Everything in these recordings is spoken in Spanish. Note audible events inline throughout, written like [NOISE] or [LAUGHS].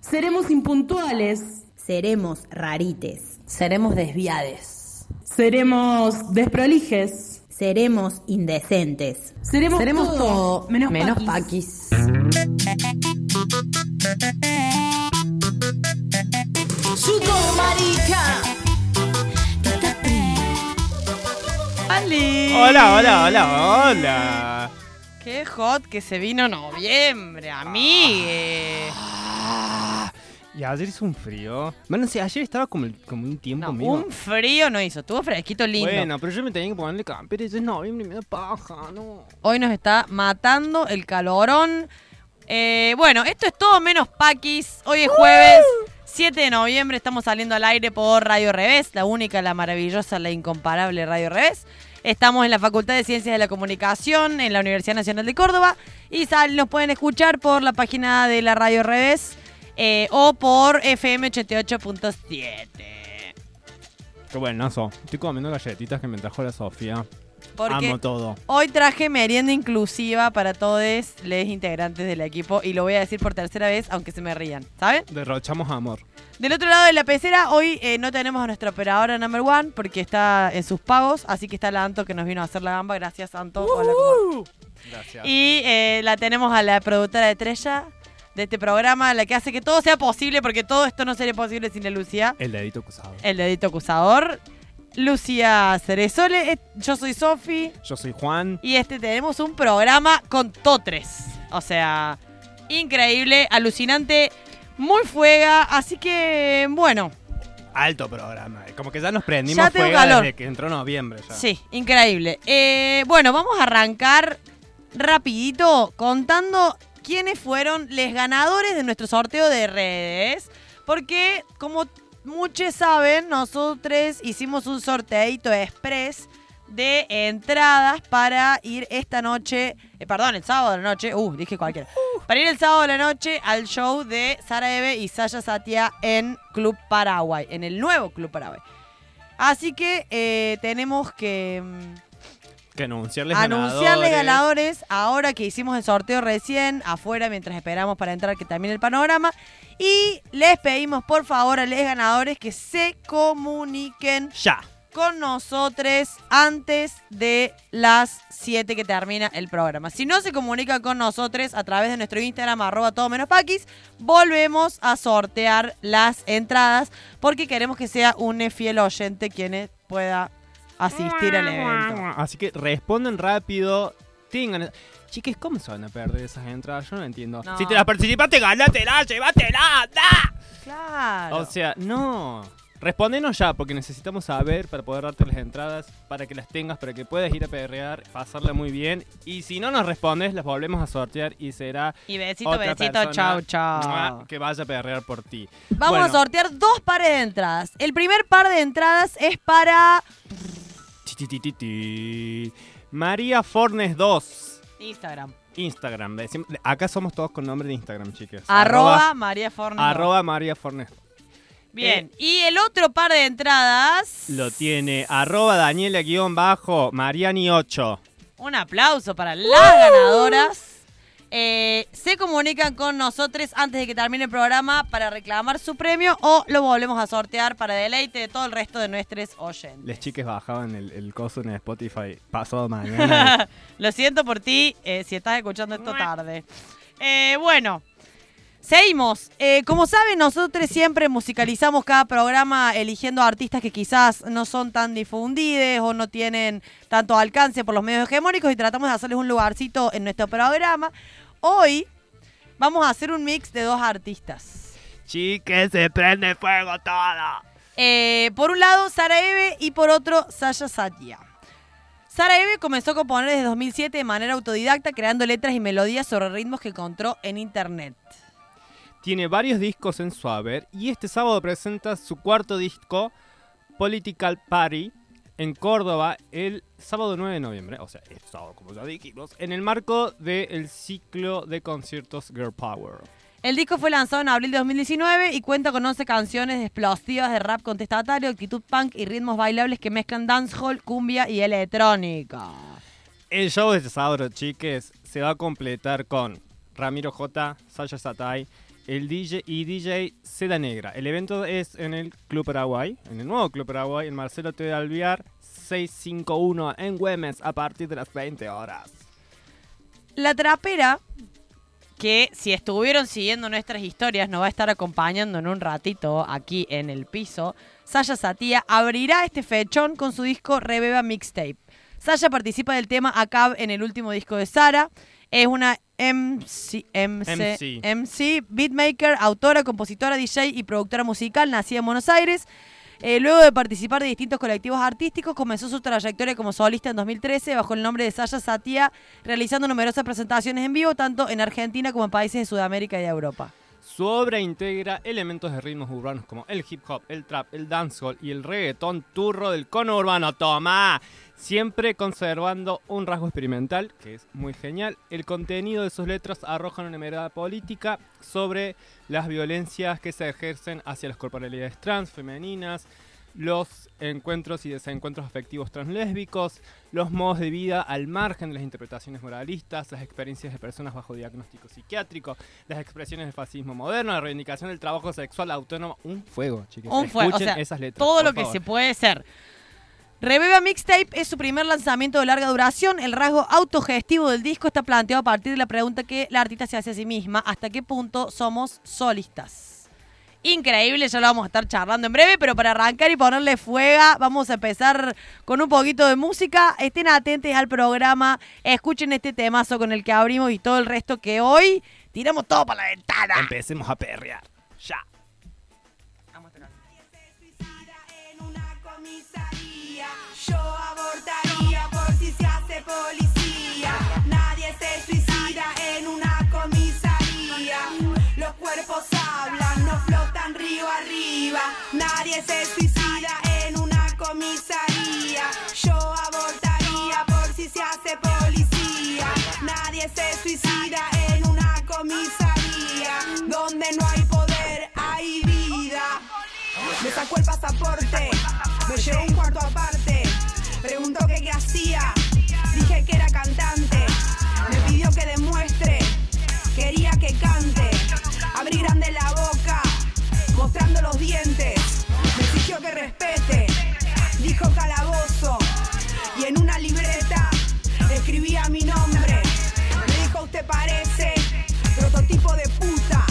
Seremos impuntuales. Seremos rarites. Seremos desviades. Seremos desprolijes. Seremos indecentes. Seremos, Seremos todo, todo, menos, menos paquis. Hola, hola, hola, hola. ¡Qué hot que se vino noviembre, amigue! Ah, y ayer hizo un frío. Bueno, sí, ayer estaba como, un tiempo No, mío. un frío no hizo, estuvo fresquito lindo. Bueno, pero yo me tenía que ponerle campera y es noviembre y me da paja, no. Hoy nos está matando el calorón. Eh, bueno, esto es todo menos paquis. Hoy es jueves 7 de noviembre. Estamos saliendo al aire por Radio Revés, la única, la maravillosa, la incomparable Radio Revés. Estamos en la Facultad de Ciencias de la Comunicación en la Universidad Nacional de Córdoba. Y sal- nos pueden escuchar por la página de la Radio Revés eh, o por FM 88.7. Qué buenazo. Estoy comiendo galletitas que me trajo la Sofía. Porque Amo todo. Hoy traje merienda inclusiva para todos los integrantes del equipo y lo voy a decir por tercera vez, aunque se me rían, ¿saben? Derrochamos amor. Del otro lado de la pecera, hoy eh, no tenemos a nuestra operadora number one porque está en sus pagos, así que está la Anto que nos vino a hacer la gamba. Gracias, Anto. Hola, ¿cómo va? Gracias. Y eh, la tenemos a la productora de Estrella de este programa, la que hace que todo sea posible, porque todo esto no sería posible sin la Lucía, El dedito acusado. el dedito acusador. Lucía Ceresole, eh, yo soy Sofi. Yo soy Juan. Y este tenemos un programa con totres. O sea, increíble, alucinante, muy fuega. Así que, bueno, Alto programa. Como que ya nos prendimos Ya calor. desde que entró noviembre ya. sí, increíble. Eh, bueno, vamos a arrancar rapidito contando quiénes fueron los ganadores de nuestro sorteo de redes. Porque, como muchos saben, nosotros hicimos un sorteito express de entradas para ir esta noche, eh, perdón, el sábado de la noche, uh, dije cualquiera, para ir el sábado de la noche al show de Sara Eve y Saya Satia en Club Paraguay, en el nuevo Club Paraguay. Así que eh, tenemos que mm, Que anunciarles anunciarles ganadores. ganadores ahora que hicimos el sorteo recién, afuera, mientras esperamos para entrar, que también el panorama. Y les pedimos por favor a los ganadores que se comuniquen Ya. con nosotros antes de las 7 que termina el programa. Si no se comunican con nosotros a través de nuestro Instagram, arroba todo menos paquis, volvemos a sortear las entradas porque queremos que sea un fiel oyente quien pueda asistir al evento. Así que responden rápido. Tengan. Chiques, ¿cómo se van a perder esas entradas? Yo no entiendo. No. Si te las participaste, ganátela, llévatela, anda. Claro. O sea, no. Respondenos ya, porque necesitamos saber para poder darte las entradas, para que las tengas, para que puedas ir a perrear, pasarla muy bien. Y si no nos respondes, las volvemos a sortear y será y besito, otra besito, chau. ¡mua! que vaya a perrear por ti. Vamos a sortear dos pares de entradas. El primer par de entradas es para María Fornes 2. Instagram. Instagram. decim- Acá somos todos con nombre de Instagram, chicas. Arroba, María Fornes. Arroba María Fornes. Bien, y el otro par de entradas. Lo tiene arroba Daniela-Mariani8. Un aplauso para las ganadoras. Eh, se comunican con nosotros antes de que termine el programa para reclamar su premio o lo volvemos a sortear para deleite de todo el resto de nuestros oyentes. Les chiques bajaban el, el coso en Spotify pasado mañana. [LAUGHS] Lo siento por ti eh, si estás escuchando esto tarde. Eh, bueno, seguimos. Eh, como saben, nosotros siempre musicalizamos cada programa eligiendo artistas que quizás no son tan difundidos o no tienen tanto alcance por los medios hegemónicos y tratamos de hacerles un lugarcito en nuestro programa. Hoy vamos a hacer un mix de dos artistas. Chiques, se prende fuego todo. Eh, por un lado, Sara Eve y por otro, Sasha Satya. Sara Eve comenzó a componer desde 2007 de manera autodidacta, creando letras y melodías sobre ritmos que encontró en internet. Tiene varios discos en su haber y este sábado presenta su cuarto disco, Political Party, en Córdoba el sábado 9 de noviembre, o sea, este sábado como ya dijimos, en el marco del ciclo de conciertos Girl Power. El disco fue lanzado en abril de 2019 y cuenta con 11 canciones explosivas de rap contestatario, actitud punk y ritmos bailables que mezclan dancehall, cumbia y electrónica. El show de este sábado, chiques, se va a completar con Ramiro J, Sasha Satay, el DJ y DJ Seda Negra. El evento es en el Club Paraguay, en el nuevo Club Paraguay, en Marcelo T. Alviar, 651 en Güemes a partir de las 20 horas. La trapera, que si estuvieron siguiendo nuestras historias, nos va a estar acompañando en un ratito aquí en el piso. Sasha Satía abrirá este fechón con su disco Rebeba Mixtape. Sasha participa del tema ACAB en el último disco de Sara. Es una MC, MC, MC. MC, beatmaker, autora, compositora, DJ y productora musical, nacida en Buenos Aires. Eh, luego de participar de distintos colectivos artísticos, comenzó su trayectoria como solista en 2013 bajo el nombre de Sasha Satya, realizando numerosas presentaciones en vivo tanto en Argentina como en países de Sudamérica y de Europa. Su obra integra elementos de ritmos urbanos como el hip hop, el trap, el dancehall y el reggaetón turro del cono urbano. ¡Toma! Siempre conservando un rasgo experimental, que es muy genial. El contenido de sus letras arroja una mirada política sobre las violencias que se ejercen hacia las corporalidades trans, femeninas, los encuentros y desencuentros afectivos translésbicos, los modos de vida al margen de las interpretaciones moralistas, las experiencias de personas bajo diagnóstico psiquiátrico, las expresiones del fascismo moderno, la reivindicación del trabajo sexual autónomo. Un fuego, chicos. Un fuego, o Escuchen sea, esas letras, todo lo que se puede ser. Rebeba Mixtape es su primer lanzamiento de larga duración. El rasgo autogestivo del disco está planteado a partir de la pregunta que la artista se hace a sí misma: ¿hasta qué punto somos solistas? Increíble, ya lo vamos a estar charlando en breve, pero para arrancar y ponerle fuega, vamos a empezar con un poquito de música. Estén atentos al programa, escuchen este temazo con el que abrimos y todo el resto que hoy tiramos todo para la ventana. Empecemos a perrear. Ya. Río arriba. Nadie se suicida en una comisaría. Yo abortaría por si se hace policía. Nadie se suicida en una comisaría. Donde no hay poder, hay vida. Me sacó el pasaporte, me llevó un cuarto aparte. Preguntó que qué hacía, dije que era cantante. Mostrando los dientes. Me exigió que respete, dijo calabozo. Y en una libreta escribía mi nombre. Me dijo, usted parece prototipo de puta.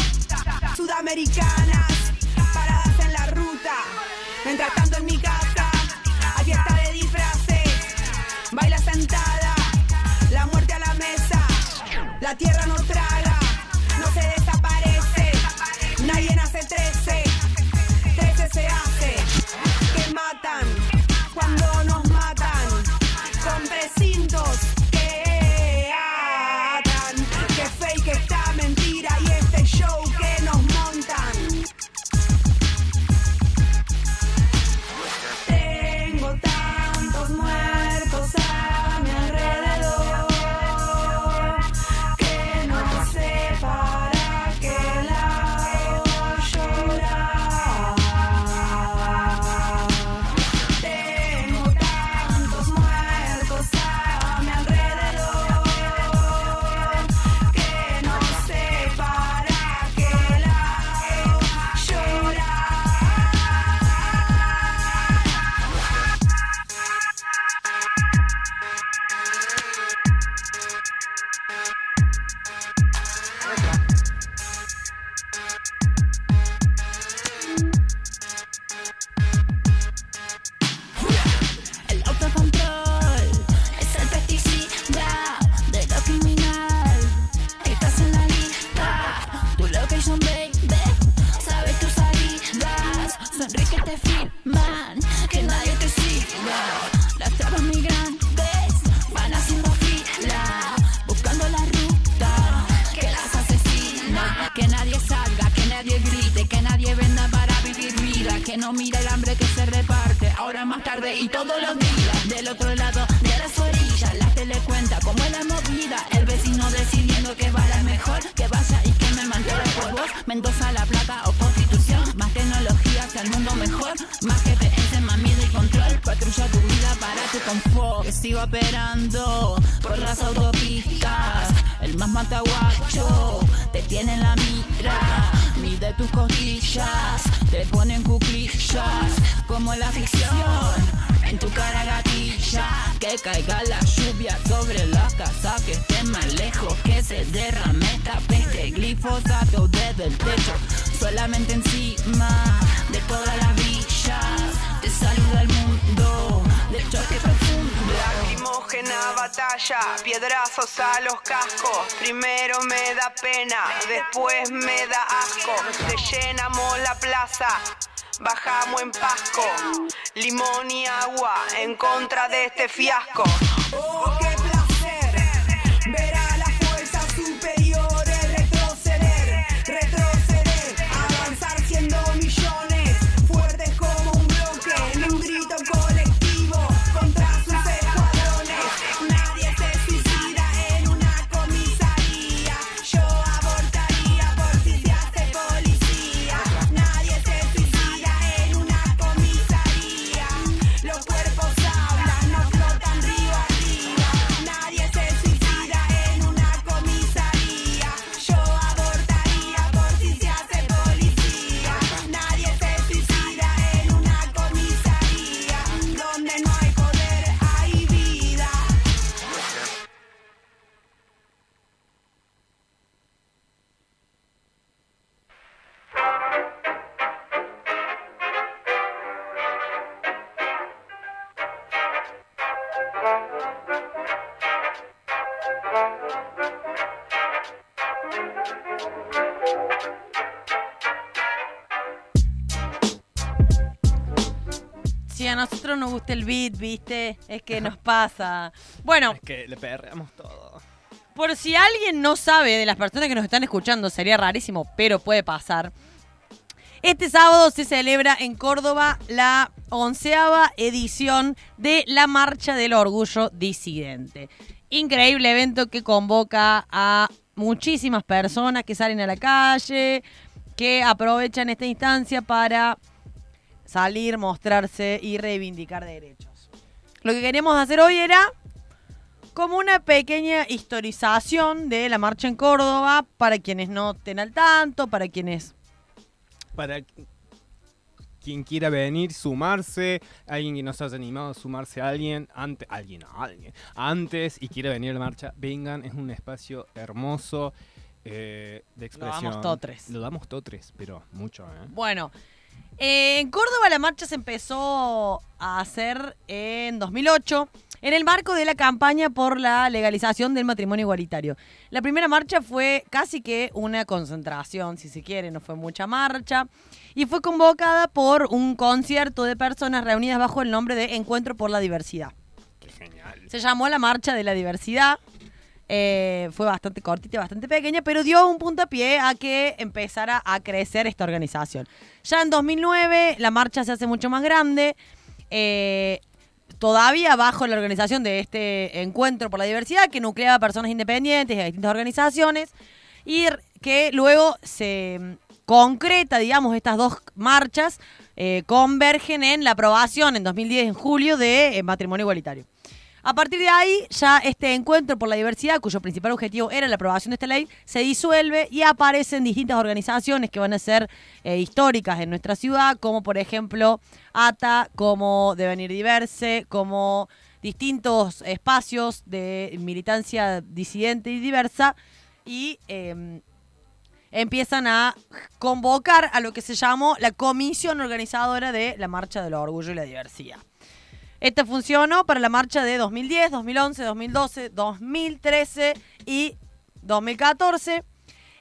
Sudamericanas, paradas en la ruta. Mientras tanto en mi casa, hay fiesta de disfraces. Baila sentada, la muerte a la mesa. La tierra no ¿viste? Es que nos pasa. Bueno, Es que le perreamos todo. por si alguien no sabe de las personas que nos están escuchando, sería rarísimo, pero puede pasar. Este sábado se celebra en Córdoba la onceava edición de la Marcha del Orgullo Disidente. Increíble evento que convoca a muchísimas personas que salen a la calle, que aprovechan esta instancia para salir, mostrarse y reivindicar derechos. Lo que queríamos hacer hoy era como una pequeña historización de la marcha en Córdoba para quienes no estén al tanto, para quienes... Para quien quiera venir, sumarse, alguien que no se haya animado a sumarse a alguien, antes, alguien, alguien, antes y quiera venir a la marcha, vengan, es un espacio hermoso eh, de expresión. damos totres. Lo damos totres, pero mucho, ¿eh? Bueno, eh, en Córdoba la marcha se empezó a hacer en 2008 en el marco de la campaña por la legalización del matrimonio igualitario. La primera marcha fue casi que una concentración, si se quiere, no fue mucha marcha, y fue convocada por un concierto de personas reunidas bajo el nombre de Encuentro por la Diversidad. Qué genial. Se llamó la Marcha de la Diversidad. Eh, fue bastante cortita bastante pequeña, pero dio un puntapié a que empezara a crecer esta organización. Ya en 2009 la marcha se hace mucho más grande. eh, todavía bajo la organización de este encuentro por la diversidad que nucleaba personas independientes a distintas organizaciones y que luego se mm, concreta, digamos, estas dos marchas eh, convergen en la aprobación en 2010, en julio, de eh, matrimonio igualitario. A partir de ahí, ya este encuentro por la diversidad, cuyo principal objetivo era la aprobación de esta ley, se disuelve y aparecen distintas organizaciones que van a ser eh, históricas en nuestra ciudad, como por ejemplo ATA, como Devenir Diverse, como distintos espacios de militancia disidente y diversa, y eh, empiezan a convocar a lo que se llamó la comisión organizadora de la Marcha del Orgullo y la Diversidad. Esta funcionó para la marcha de 2010, 2011, 2012, 2013 y 2014.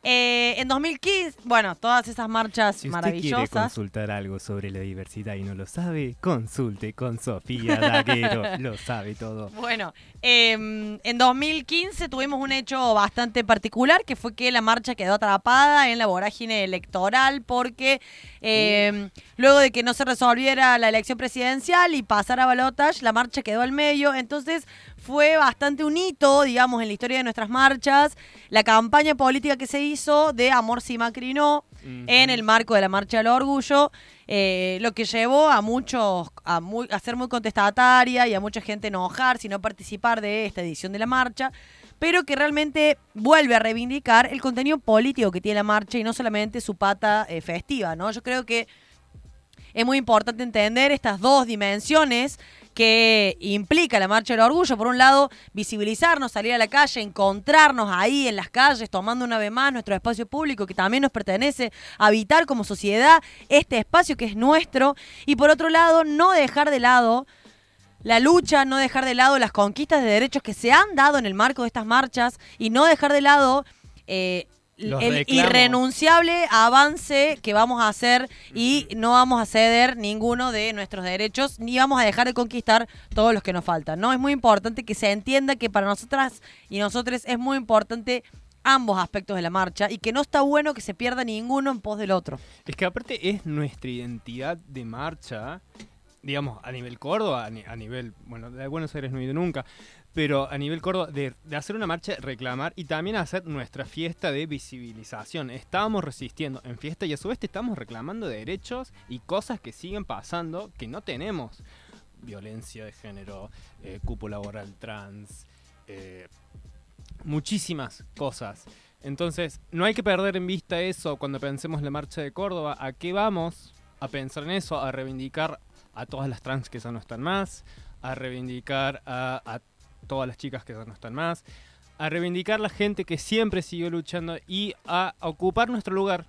Eh, en 2015, bueno, todas esas marchas Si usted quiere maravillosas. consultar algo sobre la diversidad y no lo sabe, consulte con Sofía Daguero. [LAUGHS] lo sabe todo. Bueno, eh, en 2015 tuvimos un hecho bastante particular, que fue que la marcha quedó atrapada en la vorágine electoral porque eh, luego de que no se resolviera la elección presidencial y pasara a balotage, la marcha quedó al medio. Entonces fue bastante un hito, digamos, en la historia de nuestras marchas, la campaña política que se hizo de Amor si Macri no, en el marco de la Marcha del Orgullo, eh, lo que llevó a muchos a, muy- a ser muy contestataria y a mucha gente enojar si no participar de esta edición de la marcha, pero que realmente vuelve a reivindicar el contenido político que tiene la marcha y no solamente su pata eh, festiva, ¿no? Yo creo que es muy importante entender estas dos dimensiones que implica la Marcha del Orgullo. Por un lado, visibilizarnos, salir a la calle, encontrarnos ahí en las calles, tomando una vez más nuestro espacio público que también nos pertenece, habitar como sociedad este espacio que es nuestro. Y por otro lado, no dejar de lado la lucha, no dejar de lado las conquistas de derechos que se han dado en el marco de estas marchas y no dejar de lado eh, Los el reclamos. irrenunciable avance que vamos a hacer y no vamos a ceder ninguno de nuestros derechos ni vamos a dejar de conquistar todos los que nos faltan. No es muy importante que se entienda que para nosotras y nosotros es muy importante ambos aspectos de la marcha y que no está bueno que se pierda ninguno en pos del otro. Es que aparte es nuestra identidad de marcha, digamos, a nivel Córdoba, a nivel, bueno, de Buenos Aires no he ido nunca, pero a nivel Córdoba, de, hacer una marcha, reclamar y también hacer nuestra fiesta de visibilización. Estábamos resistiendo en fiesta y a su vez estamos reclamando derechos y cosas que siguen pasando que no tenemos. Violencia de género, eh, cupo laboral trans, eh, muchísimas cosas. Entonces, no hay que perder en vista eso cuando pensemos en la marcha de Córdoba. ¿A qué vamos? A pensar en eso, a reivindicar a todas las trans que ya no están más, a reivindicar a todas las chicas que ya no están más, a reivindicar la gente que siempre siguió luchando y a ocupar nuestro lugar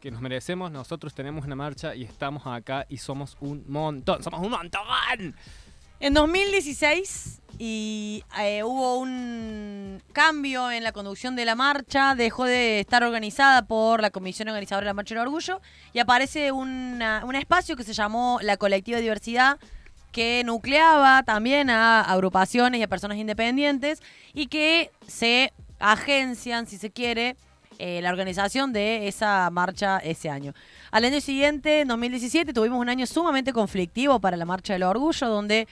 que nos merecemos. Nosotros tenemos una marcha y estamos acá y somos un montón. ¡Somos un montón! En 2016 y eh, hubo un cambio en la conducción de la marcha, dejó de estar organizada por la Comisión Organizadora de la Marcha del Orgullo y aparece una- un espacio que se llamó la Colectiva Diversidad que nucleaba también a agrupaciones y a personas independientes y que se agencian, si se quiere, eh, la organización de esa marcha ese año. Al año siguiente, en 2017, tuvimos un año sumamente conflictivo para la Marcha del Orgullo, donde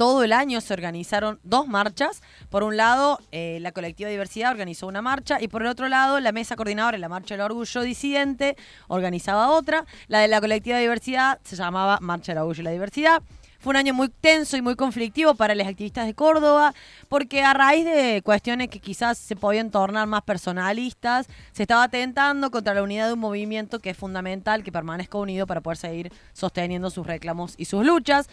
todo el año se organizaron dos marchas. Por un lado, eh, la colectiva Diversidad organizó una marcha y por el otro lado, la mesa coordinadora de la Marcha del Orgullo Disidente organizaba otra. La de la colectiva Diversidad se llamaba Marcha del Orgullo y la Diversidad. Fue un año muy tenso y muy conflictivo para los activistas de Córdoba, porque a raíz de cuestiones que quizás se podían tornar más personalistas, se estaba atentando contra la unidad de un movimiento que es fundamental que permanezca unido para poder seguir sosteniendo sus reclamos y sus luchas.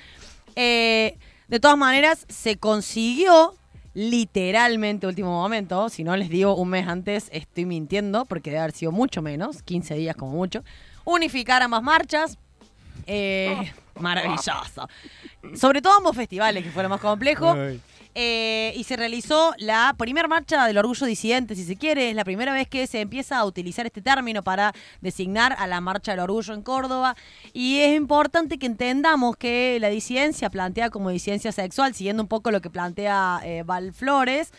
Eh, de todas maneras, se consiguió literalmente último momento, si no les digo un mes antes, estoy mintiendo, porque debe haber sido mucho menos, 15 días como mucho, unificar ambas marchas. Eh, [LAUGHS] maravilloso. Sobre todo ambos festivales, que fue lo más complejo. Eh, y se realizó la primera marcha del orgullo disidente, si se quiere. Es la primera vez que se empieza a utilizar este término para designar a la marcha del orgullo en Córdoba. Y es importante que entendamos que la disidencia planteada como disidencia sexual, siguiendo un poco lo que plantea eh, Val Flores,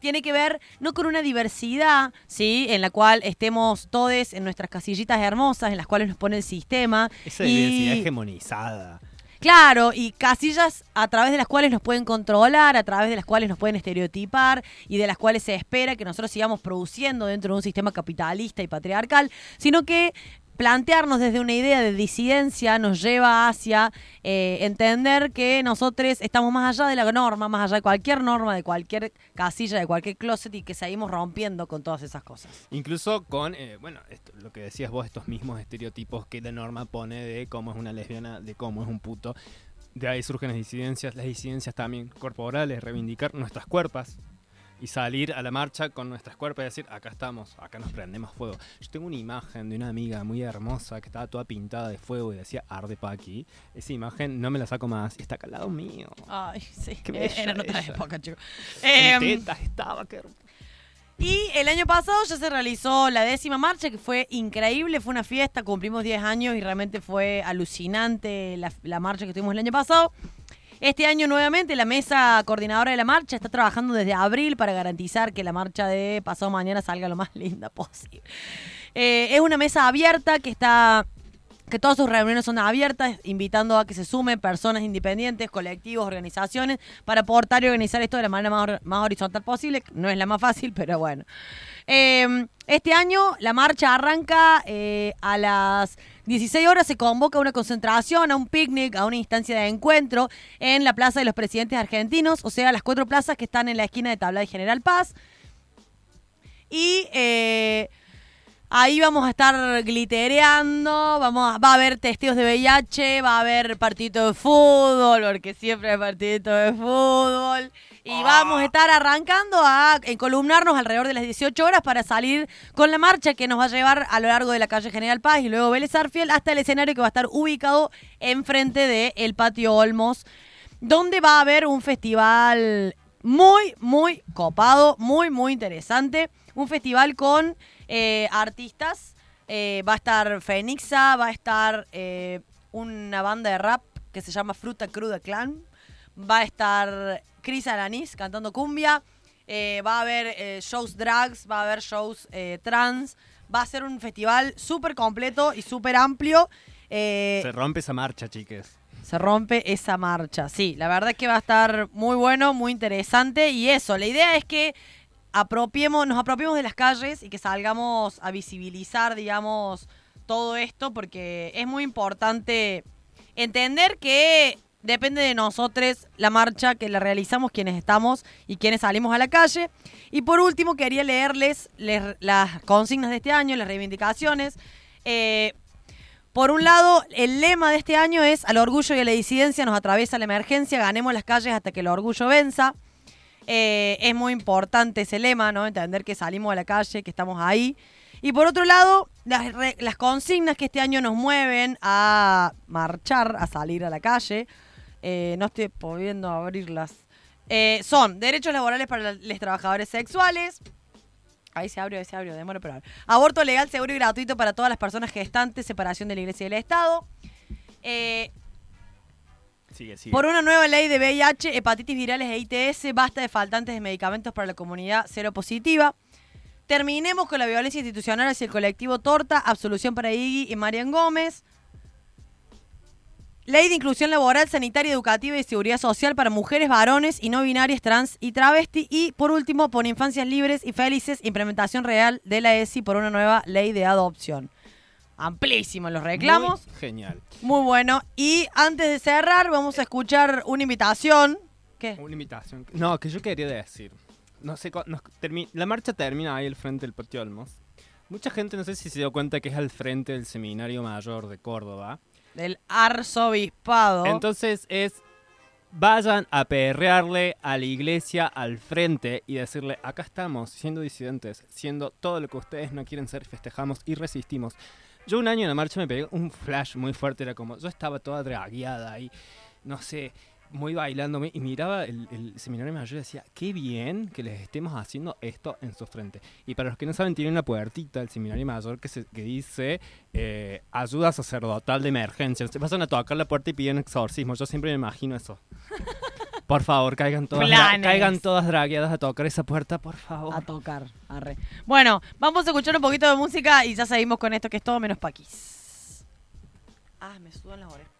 tiene que ver no con una diversidad, ¿sí? En la cual estemos todos en nuestras casillitas hermosas, en las cuales nos pone el sistema. Esa y- diversidad hegemonizada. Claro, y casillas a través de las cuales nos pueden controlar, a través de las cuales nos pueden estereotipar y de las cuales se espera que nosotros sigamos produciendo dentro de un sistema capitalista y patriarcal, sino que plantearnos desde una idea de disidencia nos lleva hacia eh, entender que nosotros estamos más allá de la norma, más allá de cualquier norma, de cualquier casilla, de cualquier closet y que seguimos rompiendo con todas esas cosas. Incluso con, eh, bueno, lo que decías vos, estos mismos estereotipos que la norma pone de cómo es una lesbiana, de cómo es un puto. De ahí surgen las disidencias, las disidencias también corporales, reivindicar nuestras cuerpas y salir a la marcha con nuestras cuerpas y decir, acá estamos, acá nos prendemos fuego. Yo tengo una imagen de una amiga muy hermosa que estaba toda pintada de fuego y decía arde pa' aquí. Esa imagen no me la saco más y está acá al lado mío. Ay, sí, Qué bella era en otra ella. época, chicos. En Em, tetas estaba, qué. Y el año pasado ya se realizó la décima marcha, que fue increíble, fue una fiesta, cumplimos 10 años y realmente fue alucinante la, la marcha que tuvimos el año pasado. Este año nuevamente la mesa coordinadora de la marcha está trabajando desde abril para garantizar que la marcha de pasado mañana salga lo más [LAUGHS] linda posible. Eh, es una mesa abierta que está que todas sus reuniones son abiertas, invitando a que se sumen personas independientes, colectivos, organizaciones, para aportar y organizar esto de la manera más, hor- más horizontal posible. No es la más fácil, [LAUGHS] pero bueno. Eh, este año la marcha arranca eh, a las 16 horas, se convoca a una concentración, a un picnic, a una instancia de encuentro en la Plaza de los Presidentes Argentinos, o sea, las cuatro plazas que están en la esquina de Tabla de General Paz. Y eh, ahí vamos a estar glittereando, vamos a- va a haber testigos de VIH, va a haber partidito de fútbol, porque siempre hay partidito de fútbol. Y vamos a estar arrancando a encolumnarnos alrededor de las 18 horas para salir con la marcha que nos va a llevar a lo largo de la calle General Paz y luego Vélez Arfiel hasta el escenario que va a estar ubicado enfrente del el patio Olmos, donde va a haber un festival muy, muy copado, muy, muy interesante. Un festival con eh, artistas. eh, va a estar Fenixa, va a estar eh, una banda de rap que se llama Fruta Cruda Clan. Va a estar Cris Alanis cantando cumbia. eh, va a haber eh, shows drags, va a haber shows eh, trans. Va a ser un festival súper completo y súper amplio. Se rompe esa marcha, chiques. se rompe esa marcha. Sí, la verdad es que va a estar muy bueno, muy interesante. Y eso, la idea es que apropiemos, nos apropiemos de las calles y que salgamos a visibilizar, digamos, todo esto, porque es muy importante entender que depende de nosotros la marcha que la realizamos, quienes estamos y quienes salimos a la calle. Y por último, quería leerles les- las consignas de este año, las reivindicaciones. Eh, por un lado, el lema de este año es al orgullo y a la disidencia nos atraviesa la emergencia, ganemos las calles hasta que el orgullo venza. Eh, es muy importante ese lema, ¿no? Entender que salimos a la calle, que estamos ahí. Y por otro lado, las consignas que este año nos mueven a marchar, a salir a la calle, eh, no estoy pudiendo abrirlas, eh, son derechos laborales para los trabajadores sexuales, Ahí se abrió, ahí se abrió, demora pero Aborto legal, seguro y gratuito para todas las personas gestantes, separación de la iglesia y del Estado. Eh, Sigue, sigue. por una nueva ley de VIH, hepatitis virales e ITS, basta de faltantes de medicamentos para la comunidad cero positiva. Terminemos con la violencia institucional hacia el colectivo Torta, absolución para Iggy y Marian Gómez. Ley de inclusión laboral, sanitaria, educativa y seguridad social para mujeres, varones y no binarias, trans y travesti. Y por último, por infancias libres y felices, implementación real de la ESI por una nueva ley de adopción. Amplísimos los reclamos. Muy genial. Muy bueno. Y antes de cerrar, vamos a escuchar una invitación. ¿Qué? Una invitación. No, que yo quería decir. No sé, nos la marcha termina ahí al frente del Patio Olmos. Mucha gente no sé si se dio cuenta que es al frente del Seminario Mayor de Córdoba. Del arzobispado. Entonces es, vayan a perrearle a la iglesia al frente y decirle, acá estamos, siendo disidentes, siendo todo lo que ustedes no quieren ser, festejamos y resistimos. Yo un año en la marcha me pegué un flash muy fuerte, era como, yo estaba toda dragueada ahí, no sé, muy bailándome y miraba el, el seminario mayor y decía, qué bien que les estemos haciendo esto en su frente. Y para los que no saben, tiene una puertita el seminario mayor que, se, que dice eh, ayuda sacerdotal de emergencia. Se pasan a tocar la puerta y piden exorcismo. Yo siempre me imagino eso. [LAUGHS] Por favor, caigan todas, caigan todas dragueadas a tocar esa puerta, por favor. A tocar. Arre. Bueno, vamos a escuchar un poquito de música y ya seguimos con esto que es todo menos paquis. Ah, me sudan las orejas.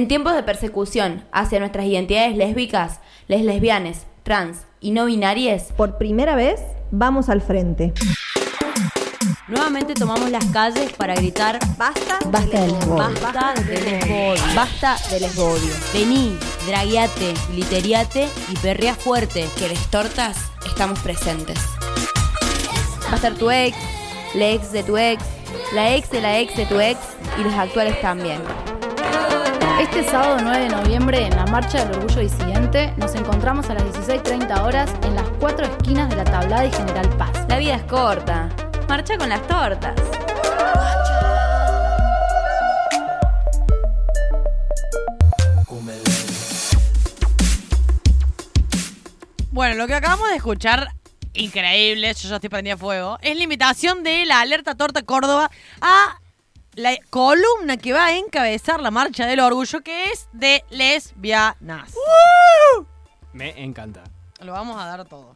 En tiempos de persecución hacia nuestras identidades lésbicas, les lesbianes, trans y no binarias, Por primera vez, vamos al frente. Nuevamente tomamos las calles para gritar Basta, basta del basta del lesbodio. Basta del esbodio. Vení, dragueate, gliteriate y perrea fuerte. que les tortas estamos presentes. Va a ser tu ex, la ex de tu ex, la ex de la ex de tu ex y los actuales también. Este sábado 9 de noviembre, en la Marcha del Orgullo Disidente, nos encontramos a las 16.30 horas en las cuatro esquinas de la Tablada y General Paz. La vida es corta. Marcha con las tortas. Bueno, lo que acabamos de escuchar, increíble, yo ya estoy prendida a fuego, es la invitación de la Alerta Torta Córdoba a la columna que va a encabezar la marcha del orgullo, que es de lesbianas. Me encanta. Lo vamos a dar todo.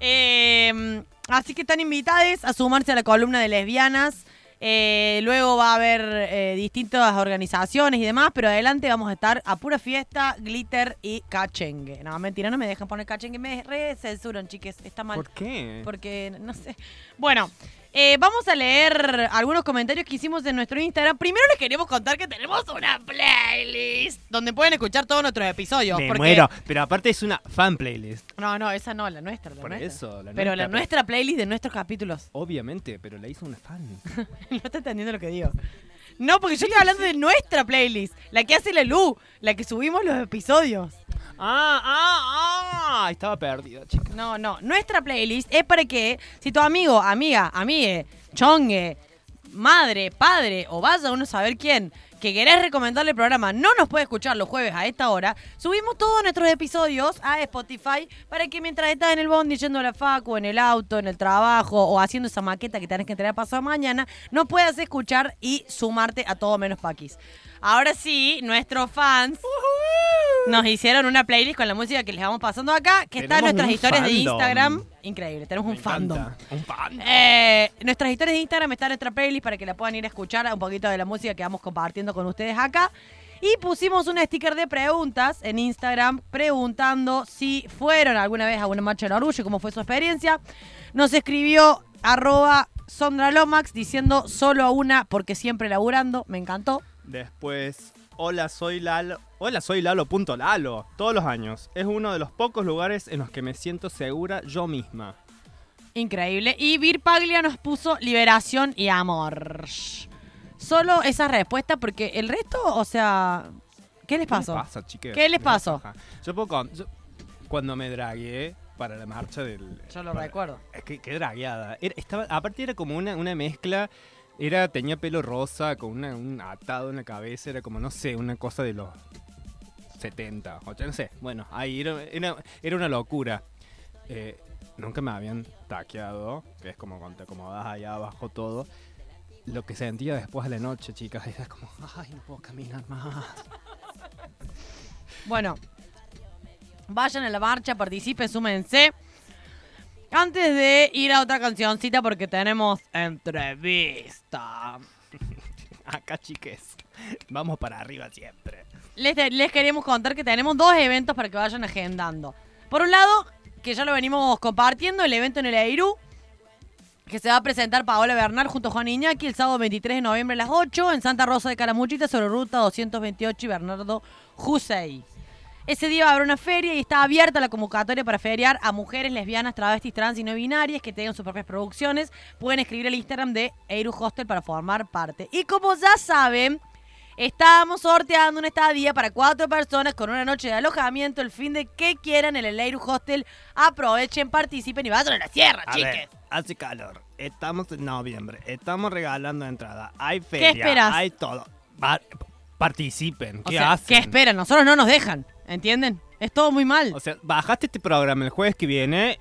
Eh, así que están invitadas a sumarse a la columna de lesbianas. Eh, luego va a haber eh, distintas organizaciones y demás, pero adelante vamos a estar a pura fiesta, glitter y cachengue. No, mentira, no me dejan poner cachengue, me re censuran, chiques, está mal. ¿Por qué? Porque, no sé. Bueno, eh, vamos a leer algunos comentarios que hicimos en nuestro Instagram. Primero les queremos contar que tenemos una playlist donde pueden escuchar todos nuestros episodios. Me porque- muero. Pero aparte es una fan playlist. No, no, esa no, la nuestra. La Por nuestra. eso, la Pero nuestra, la nuestra playlist de nuestros capítulos. Obviamente, pero la hizo una fan. [LAUGHS] no está entendiendo lo que digo. No, porque yo estoy hablando de nuestra playlist. La que hace la Lu. La que subimos los episodios. Ah, ah, ah. Estaba perdido, chica. No, no. Nuestra playlist es para que si tu amigo, amiga, amigue, chongue, madre, padre o vaya uno a saber quién que querés recomendarle el programa no nos puede escuchar los jueves a esta hora, subimos todos nuestros episodios a Spotify para que mientras estás en el bondi yendo a la facu, en el auto, en el trabajo o haciendo esa maqueta que tenés que entregar pasado mañana, no puedas escuchar y sumarte a todo menos Paquis. Ahora sí, nuestros fans nos hicieron una playlist con la música que les vamos pasando acá, que está en Tenemos nuestras historias de fandom. Instagram. Increíble, tenemos un Me fandom. encanta. Un fan. Eh, nuestras historias de Instagram están en nuestra playlist para que la puedan ir a escuchar un poquito de la música que vamos compartiendo con ustedes acá. Y pusimos un sticker de preguntas en Instagram preguntando si fueron alguna vez a una marcha del orgullo, cómo fue su experiencia. Nos escribió arroba Sondra Lomax diciendo solo a una porque siempre laburando. Me encantó. Después, hola, soy Lalo. Hola, soy Lalo.lalo. Todos los años. Es uno de los pocos lugares en los que me siento segura yo misma. Increíble. Y Vir Paglia nos puso liberación y amor. Solo esa respuesta porque el resto, o sea, ¿qué les pasó? ¿Qué les pasa, chiques? ¿Qué les Me pasó? Yo puedo con- yo- cuando me dragué para la marcha del... Yo lo para- recuerdo. Es que qué dragueada. Era- estaba, aparte era como una, una mezcla... Era, tenía pelo rosa con una- un atado en la cabeza. Era como, no sé, una cosa de los 70, 80, no sé. Bueno, ahí era, era, era una locura. Eh, nunca me habían taqueado, que es como cuando te acomodas allá abajo todo. Lo que sentía después de la noche, chicas, era como, ay, no puedo caminar más. Bueno, vayan a la marcha, participen, súmense. Antes de ir a otra cancioncita porque tenemos entrevista. [LAUGHS] Acá, chiques, vamos para arriba siempre. Les, les queremos contar que tenemos dos eventos para que vayan agendando. Por un lado, que ya lo venimos compartiendo, el evento en el EIRU, que se va a presentar Paola Bernal junto a Juan Iñaki el sábado 23 de noviembre a las 8 en Santa Rosa de Calamuchita sobre ruta 228 y Bernardo Jusey. Ese día va a haber una feria y está abierta la convocatoria para feriar a mujeres lesbianas, travestis, trans y no binarias que tengan sus propias producciones. Pueden escribir al Instagram de Eiru Hostel para formar parte. Y como ya saben, estamos sorteando una estadía para cuatro personas con una noche de alojamiento el fin de que quieran en el Eiru Hostel. Aprovechen, participen y vayan a la sierra, A chiques. ver, hace calor. Estamos en noviembre. Estamos regalando entrada. Hay feria. esperas? Hay todo. Participen. O ¿Qué sea, hacen? ¿qué esperan? Nosotros no nos dejan, ¿entienden? Es todo muy mal. O sea, bajaste este programa el jueves que viene.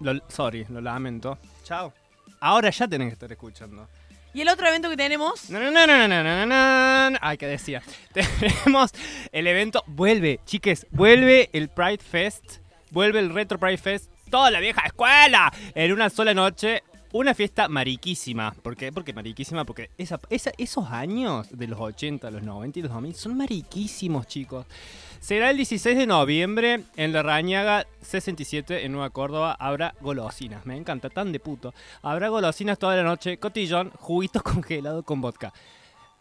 Lo- sorry, lo lamento. Chao. Ahora ya tenés que estar escuchando. Y el otro evento que tenemos... No, no, no, no, no, no, no, no. Ay, que decía. [LAUGHS] Tenemos el evento. Vuelve, chiques. Vuelve el Pride Fest. Vuelve el Retro Pride Fest. Toda la vieja escuela. En una sola noche. Una fiesta mariquísima. ¿Por qué? Porque mariquísima. Porque esa, esa- esos años de los 80, los 90 y los 2000 son mariquísimos, chicos. Será el 16 de noviembre en la Rañaga 67 en Nueva Córdoba. Habrá golosinas. Me encanta, tan de puto. Habrá golosinas toda la noche, cotillón, juguitos [LAUGHS] congelados con vodka.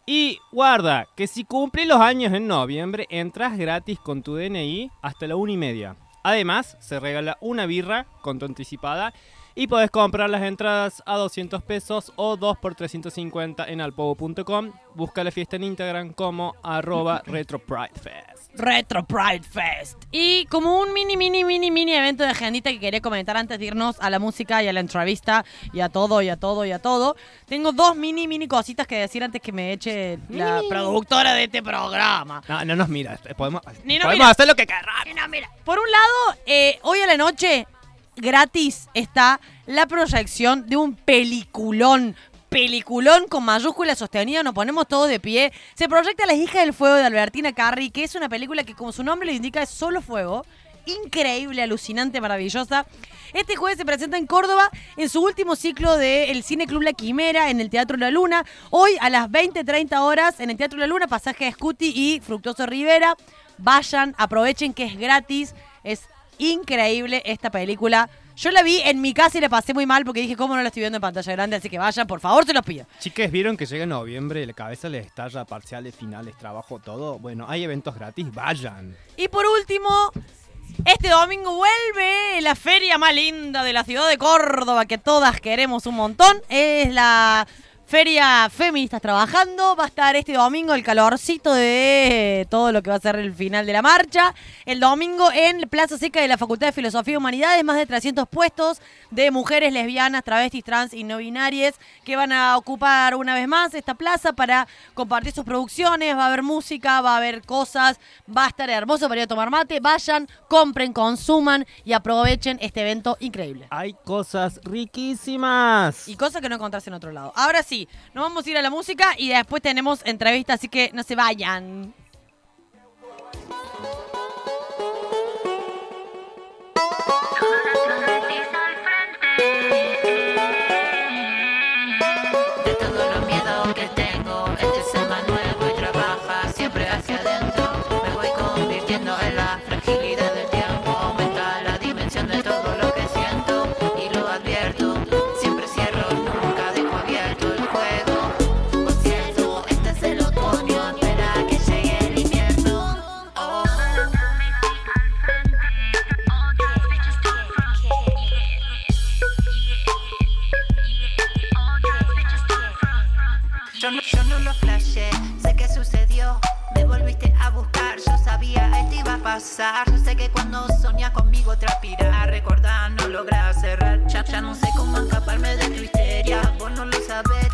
Y guarda, que si cumple los años en noviembre, entras gratis con tu DNI hasta la una y media. Además, se regala una birra con tu anticipada y podés comprar las entradas a 200 pesos o 2 por 350 en alpogo.com. Busca la fiesta en Instagram como [LAUGHS] arroba retropridefest. Retro Pride Fest. Y como un mini, mini, mini, mini evento de agendita que quería comentar antes de irnos a la música y a la entrevista y a todo, y a todo, y a todo, tengo dos mini, mini cositas que decir antes que me eche la productora de este programa. No, no nos miras. Podemos, Ni no podemos mira. hacer lo que queramos. Ni no mira. Por un lado, eh, hoy a la noche, gratis, está la proyección de un peliculón. Peliculón con mayúscula sostenida, nos ponemos todos de pie. Se proyecta Las hijas del fuego de Albertina Carri, que es una película que, como su nombre lo indica, es solo fuego. Increíble, alucinante, maravillosa. Este jueves se presenta en Córdoba en su último ciclo del Cine Club La Quimera en el Teatro La Luna. Hoy a las 20-30 horas en el Teatro La Luna, pasaje de Scuti y Fructuoso Rivera. Vayan, aprovechen que es gratis. Es increíble esta película. Yo la vi en mi casa y la pasé muy mal porque dije, ¿cómo no la estoy viendo en pantalla grande? Así que vayan, por favor, se los pido. Chiques, ¿vieron que llega noviembre y la cabeza les estalla parciales, finales, trabajo, todo? Bueno, hay eventos gratis, vayan. Y por último, este domingo vuelve la feria más linda de la ciudad de Córdoba, que todas queremos un montón. Es la Feria Feministas Trabajando. Va a estar este domingo el calorcito de todo lo que va a ser el final de la marcha. El domingo en Plaza Seca de la Facultad de Filosofía y Humanidades, más de 300 puestos de mujeres lesbianas, travestis, trans y no binarias que van a ocupar una vez más esta plaza para compartir sus producciones. Va a haber música, va a haber cosas, va a estar hermoso para ir a tomar mate. Vayan, compren, consuman y aprovechen este evento increíble. Hay cosas riquísimas. Y cosas que no encontrás en otro lado. Ahora sí, nos vamos a ir a la música y después tenemos entrevista, así que no se vayan. Pasar. Yo sé que cuando soñas conmigo transpirar, recordar, no logras cerrar. Ya, ya no sé cómo escaparme de tu histeria. Vos no lo sabes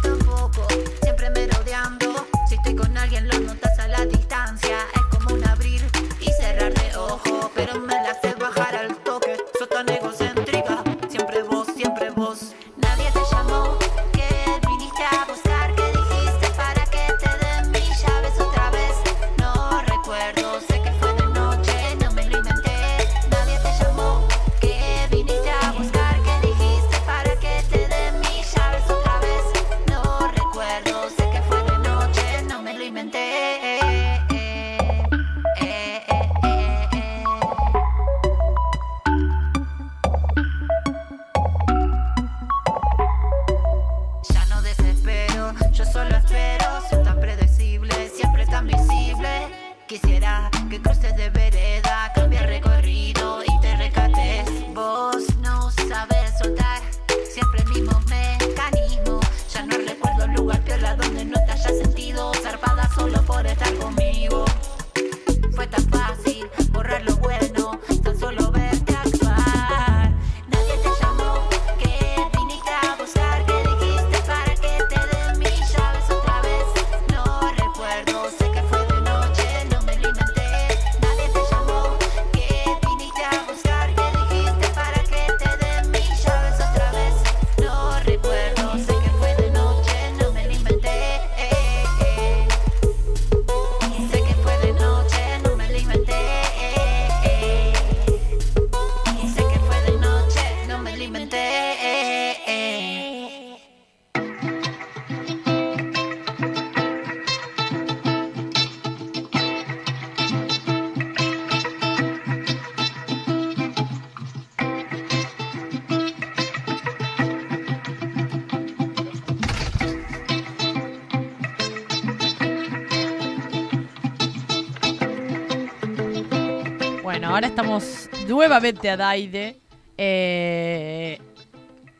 nuevamente a Daide. Eh,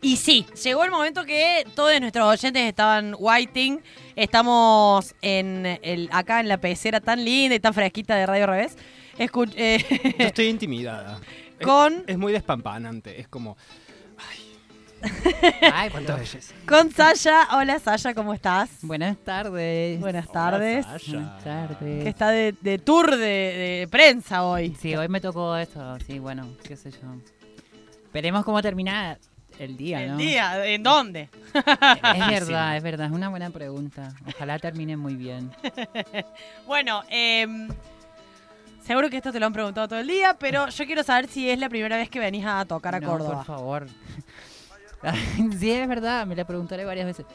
y sí, llegó el momento que todos nuestros oyentes estaban waiting. Estamos en el, acá en la pecera tan linda y tan fresquita de Radio Revés. Eh, Yo estoy [LAUGHS] intimidada. Es- Con- Es, muy despampanante. Es como. [LAUGHS] Ay, con Sasha. Hola Sasha, ¿cómo estás? Buenas tardes. Buenas tardes. Buenas tardes. Que está de, de tour de, de prensa hoy. Sí, hoy me tocó esto. Sí, bueno, qué sé yo. Veremos cómo termina el día, El ¿no? día, ¿en dónde? Es [LAUGHS] verdad, es verdad. Es una buena pregunta. Ojalá termine muy bien. [LAUGHS] Bueno, em, seguro que esto te lo han preguntado todo el día, pero yo quiero saber si es la primera vez que venís a tocar a No, Córdoba. por favor. [LAUGHS] sí, es verdad, me la preguntaré varias veces.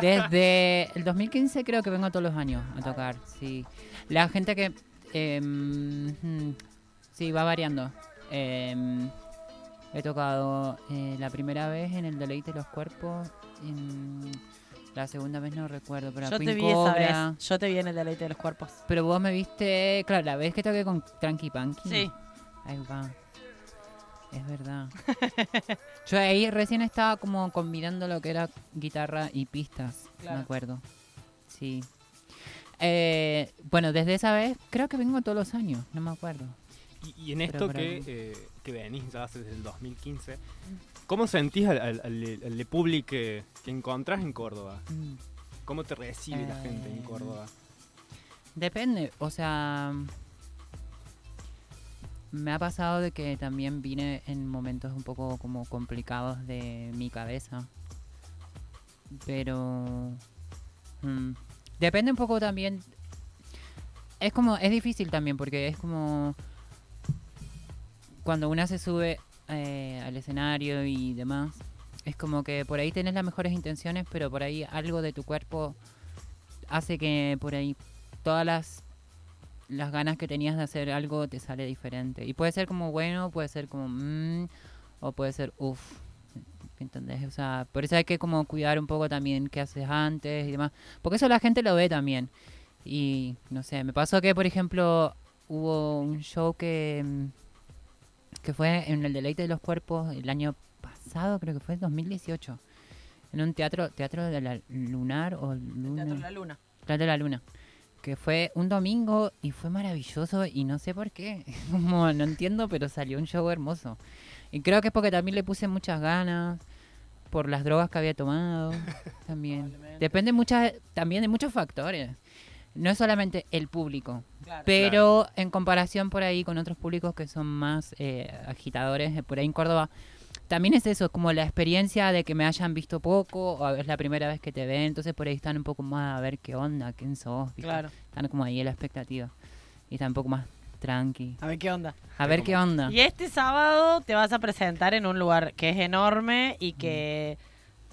Desde el 2015 creo que vengo todos los años a tocar, sí. La gente que... mm, sí, va variando. Em, he tocado eh, la primera vez en el Deleite de los Cuerpos, en- la segunda vez no recuerdo, pero Yo te vi esa vez. Yo te vi en el deleite de los cuerpos. Pero vos me viste, claro, la vez que toqué con Tranqui Punky. Sí. Ahí va. Es verdad. [LAUGHS] Yo ahí recién estaba como combinando lo que era guitarra y pistas, Claro. me acuerdo. Sí. Eh, bueno, desde esa vez creo que vengo todos los años, no me acuerdo. Y, y en esto que, eh, que venís ya desde el 2015, ¿cómo sentís al, al, al- al público que, que encontrás en Córdoba? Mm. ¿Cómo te recibe la gente en Eh, Córdoba? Depende, o sea, me ha pasado de que también vine en momentos un poco como complicados de mi cabeza. Pero mm, depende un poco también. Es como, es difícil también porque es como cuando una se sube eh, al escenario y demás. Es como que por ahí tenés las mejores intenciones, pero por ahí algo de tu cuerpo hace que por ahí todas las las ganas que tenías de hacer algo te sale diferente. Y puede ser como bueno, puede ser como mmm, o puede ser uff. ¿Entendés? O sea, por eso hay que como cuidar un poco también qué haces antes y demás. Porque eso la gente lo ve también. Y no sé, me pasó que, por ejemplo, hubo un show que, mm, que fue en el Deleite de los Cuerpos el año pasado, creo que fue 2018. En un teatro, teatro de la Lunar o Luna. Teatro La Luna. Teatro de la Luna. Que fue un domingo y fue maravilloso y no sé por qué. [LAUGHS] Como no entiendo, pero salió un show hermoso. Y creo que es porque también le puse muchas ganas por las drogas que había tomado. [LAUGHS] También. Depende muchas, también de muchos factores. No es solamente el público. Claro. Pero en comparación por ahí con otros públicos que son más eh, agitadores, eh, por ahí en Córdoba, también es eso, como la experiencia de que me hayan visto poco, o es la primera vez que te ven, entonces por ahí están un poco más a ver qué onda, quién sos, ¿viste? Claro. Están como ahí en la expectativa. Y están un poco más tranqui. A ver qué onda. A ver qué onda. Y este sábado te vas a presentar en un lugar que es enorme y que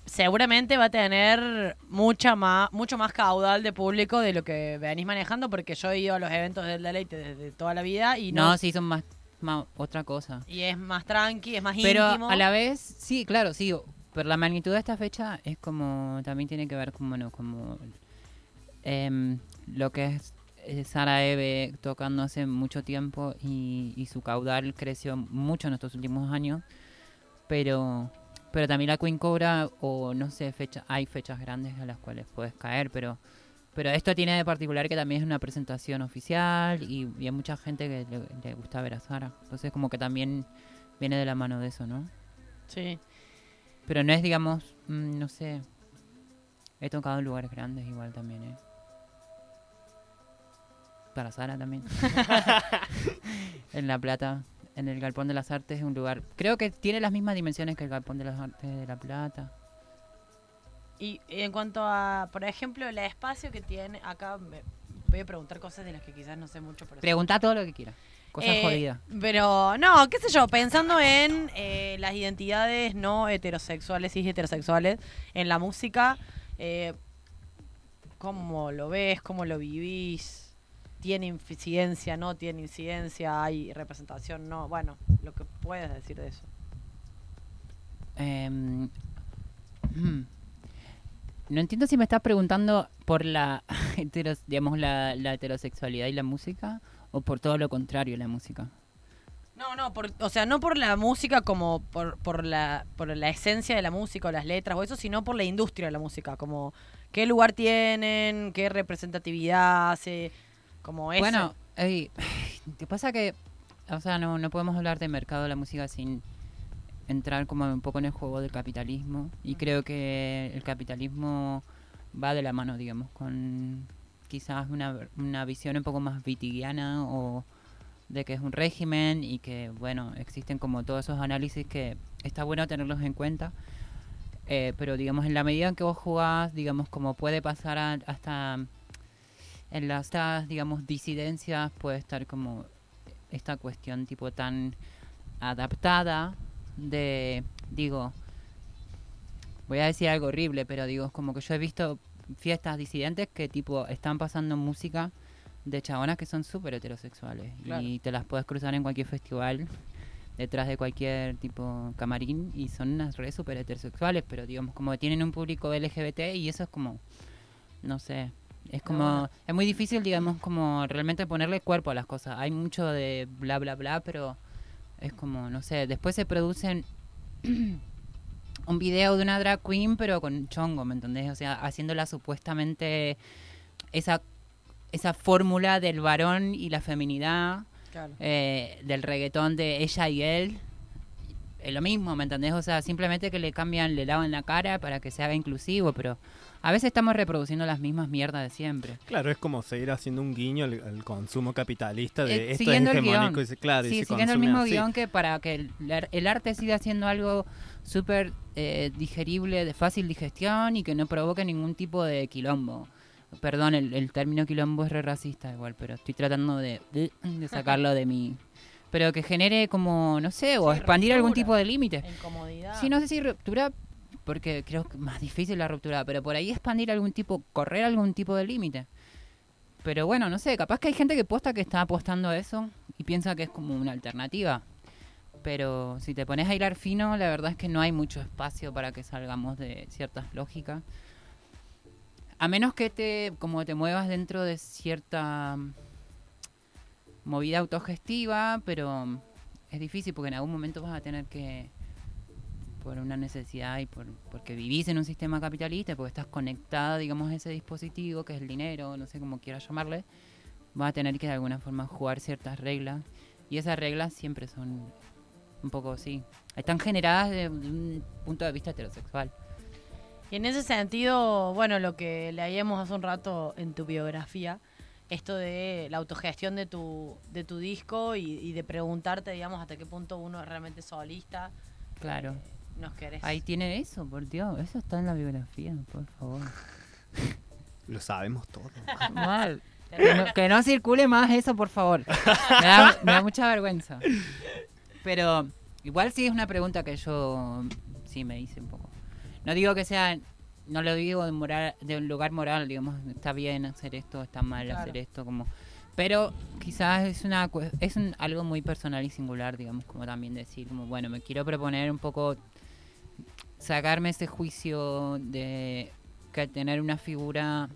seguramente va a tener mucha más, mucho más caudal de público de lo que venís manejando, porque yo he ido a los eventos del deleite desde toda la vida y no, No, sí, son más, más otra cosa. y es más tranqui, es más Pero íntimo. a la vez, sí, claro, sí. Pero la magnitud de esta fecha es como, también tiene que ver como, bueno, como em, lo que es eh, Sara Eve tocando hace mucho tiempo y, y su caudal creció mucho en estos últimos años. Pero pero también la Queen Cobra o no sé, fecha, hay fechas grandes a las cuales puedes caer, pero pero esto tiene de particular que también es una presentación oficial y, y hay mucha gente que le, le gusta ver a Sara. Entonces como que también viene de la mano de eso, ¿no? Sí. Pero no es, digamos, mm, no sé. He tocado en lugares grandes igual también, ¿eh? Para Sara también. [LAUGHS] [LAUGHS] en La Plata, en el Galpón de las Artes es un lugar... Creo que tiene las mismas dimensiones que el Galpón de las Artes de La Plata. Y en cuanto a, por ejemplo, el espacio que tiene, acá me voy a preguntar cosas de las que quizás no sé mucho. Pero Pregunta todo lo que quieras. Cosas Eh, jodidas. Pero, no, qué sé yo, pensando en eh, las identidades no heterosexuales y heterosexuales en la música, eh, ¿cómo lo ves? ¿Cómo lo vivís? ¿Tiene incidencia? ¿No tiene incidencia? ¿Hay representación? No. Bueno, lo que puedes decir de eso. Em, mm. No entiendo si me estás preguntando por la, [LAUGHS] heteros- digamos, la, la heterosexualidad y la música o por todo lo contrario la música. No, no, por, o sea, no por la música como por, por, la, por la esencia de la música o las letras o eso, sino por la industria de la música, como qué lugar tienen, qué representatividad hace, como eso. Bueno, ey, [SIGHS] ¿qué pasa que, o sea, no, no podemos hablar de mercado de la música sin entrar como un poco en el juego del capitalismo y creo que el capitalismo va de la mano, digamos, con quizás una, una visión un poco más vitigiana o de que es un régimen y que, bueno, existen como todos esos análisis que está bueno tenerlos en cuenta. Eh, pero digamos, en la medida en que vos jugás, digamos, como puede pasar a- hasta en las digamos, disidencias, puede estar como esta cuestión tipo tan adaptada de, digo, voy a decir algo horrible, pero digo, es como que yo he visto fiestas disidentes que tipo están pasando música de chabonas que son súper heterosexuales Claro. y te las puedes cruzar en cualquier festival detrás de cualquier tipo camarín y son unas redes súper heterosexuales, pero digamos como que tienen un público LGBT y eso es como, no sé, es como, es muy difícil digamos como realmente ponerle cuerpo a las cosas. Hay mucho de bla bla bla, pero es como, no sé, después se producen [CLEARS THROAT] un video de una drag queen pero con chongo, ¿me entendés? O sea, haciéndola supuestamente esa esa fórmula del varón y la feminidad Claro. eh, del reggaetón de ella y él es lo mismo, ¿me entendés? O sea, simplemente que le cambian, le lavan la cara para que se haga inclusivo, pero a veces estamos reproduciendo las mismas mierdas de siempre. Claro, es como seguir haciendo un guiño al, al consumo capitalista de Eh, esto siguiendo es el hegemónico. guion. y se- claro, y sí, se siguiendo el mismo así. guion que para que el, el- arte siga siendo algo súper eh, digerible, de fácil digestión y que no provoque ningún tipo de quilombo. Perdón, el, el término quilombo es re racista igual, pero estoy tratando de, de, de sacarlo de mi... Pero que genere como, no sé, o Sí, expandir algún ruptura, tipo de límite. Incomodidad. Sí, no sé si ruptura, porque creo que más difícil la ruptura, pero por ahí expandir algún tipo, correr algún tipo de límite. Pero bueno, no sé, capaz que hay gente que posta que está apostando a eso y piensa que es como una alternativa. Pero si te pones a hilar fino, la verdad es que no hay mucho espacio para que salgamos de ciertas lógicas. A menos que te, como te muevas dentro de cierta mm, movida autogestiva, pero es difícil porque en algún momento vas a tener que, por una necesidad y por, porque vivís en un sistema capitalista, porque estás conectada, digamos, a ese dispositivo que es el dinero, no sé cómo quieras llamarle, vas a tener que de alguna forma jugar ciertas reglas. Y esas reglas siempre son un poco así. Están generadas desde un punto de vista heterosexual. Y en ese sentido, bueno, lo que leíamos hace un rato en tu biografía, esto de la autogestión de tu, de tu disco y, y de preguntarte, digamos, hasta qué punto uno es realmente solista. Claro. Nos querés. Ahí tiene eso, por Dios. Eso está en la biografía, por favor. [LAUGHS] Lo sabemos todo. Mal. [LAUGHS] Que no, que no circule más eso, por favor. Me da, me da mucha vergüenza. Pero igual sí es una pregunta que yo sí me hice un poco. No digo que sea, no lo digo de, moral, de un lugar moral, digamos, está bien hacer esto, está mal Claro. hacer esto, como... Pero quizás es una es un- algo muy personal y singular, digamos, como también decir, como, bueno, me quiero proponer un poco sacarme ese juicio de que tener una figura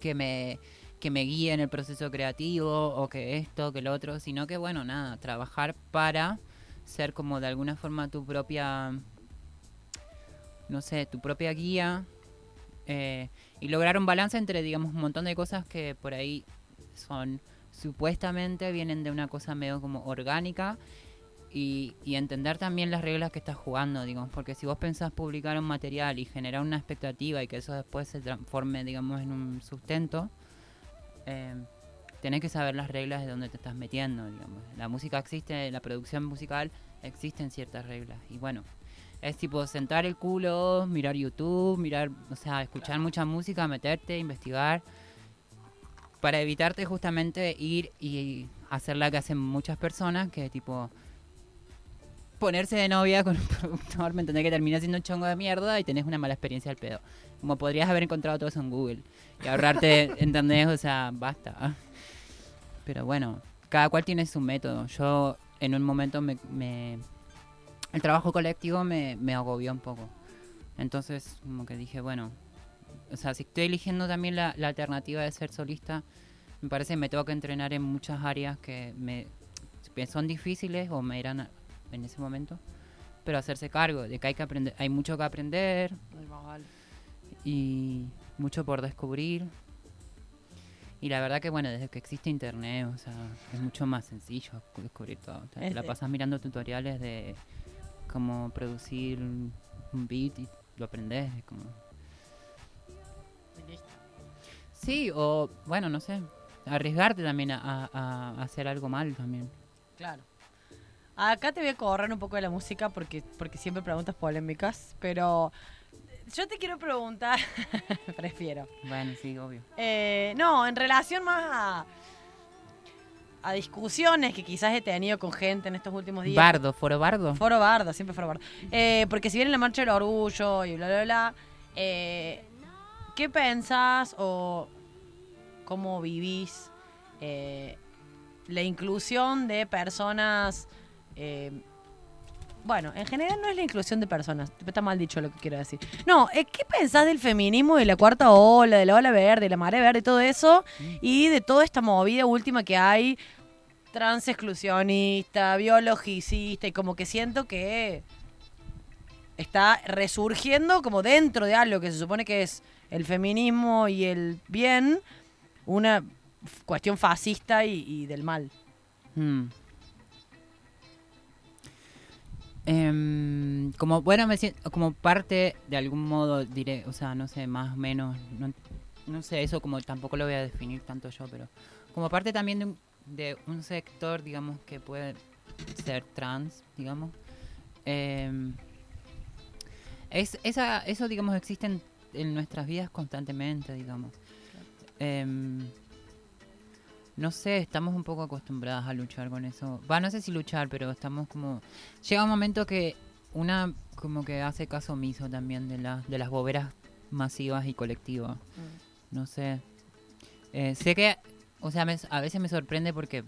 que me que me guíe en el proceso creativo o que esto, que lo otro, sino que bueno, nada, trabajar para ser como de alguna forma tu propia, no sé, tu propia guía eh, y lograr un balance entre, digamos, un montón de cosas que por ahí son supuestamente vienen de una cosa medio como orgánica y, y entender también las reglas que estás jugando, digamos, porque si vos pensás publicar un material y generar una expectativa y que eso después se transforme, digamos, en un sustento, eh, tenés que saber las reglas de dónde te estás metiendo, digamos. La música existe, la producción musical existen ciertas reglas y bueno, es tipo sentar el culo, mirar YouTube, mirar, o sea, escuchar mucha música, meterte, investigar, para evitarte justamente ir y hacer la que hacen muchas personas, que tipo ponerse de novia con un [LAUGHS] productor, me entendés que termina siendo un chongo de mierda y tenés una mala experiencia al pedo. Como podrías haber encontrado todo eso en Google y ahorrarte, [LAUGHS] ¿entendés? O sea, basta. Pero bueno, cada cual tiene su método. Yo en un momento me... me- el trabajo colectivo me, me agobió un poco. Entonces, como que dije, bueno, o sea, si estoy eligiendo también la, la alternativa de ser solista, me parece que me tengo que entrenar en muchas áreas que me son difíciles o me eran a- en ese momento, pero hacerse cargo de que hay que aprender, hay mucho que aprender y mucho por descubrir. Y la verdad que bueno, desde que existe internet, o sea, es mucho más sencillo descubrir todo. O sea, te la pasas mirando tutoriales de cómo producir un un beat y lo aprendes, es como Sí, o bueno, no sé, arriesgarte también a, a- a hacer algo mal también. Claro. Acá te voy a correr un poco de la música porque, porque siempre preguntas polémicas, pero yo te quiero preguntar, [LAUGHS] prefiero. Bueno, sí, obvio. Eh, no, en relación más a, a discusiones que quizás he tenido con gente en estos últimos días. Bardo, foro bardo. Foro Bardo, siempre Foro Bardo. Eh, porque si viene la marcha del orgullo y bla, bla, bla, eh, ¿qué pensás o cómo vivís eh, la inclusión de personas? Eh, bueno, en general no es la inclusión de personas, está mal dicho lo que quiero decir. No, eh, ¿qué pensás del feminismo, de la cuarta ola, de la ola verde, de la marea verde, todo eso? Y de toda esta movida última que hay trans exclusionista, biologicista, y como que siento que está resurgiendo como dentro de algo que se supone que es el feminismo y el bien, una cuestión fascista y, y del mal. Mm. Em, como bueno me siento como parte de algún modo diré o sea no sé más o menos no, no sé eso como tampoco lo voy a definir tanto yo pero como parte también de un, de un sector digamos que puede ser trans digamos Em, es esa eso digamos existe en, en nuestras vidas constantemente digamos. Em, no sé, estamos un poco acostumbradas a luchar con eso. Va, no sé si luchar, pero estamos como... Llega un momento que una como que hace caso omiso también de, la, de las boberas masivas y colectivas. No sé. Eh, sé que, o sea, me- a veces me sorprende porque,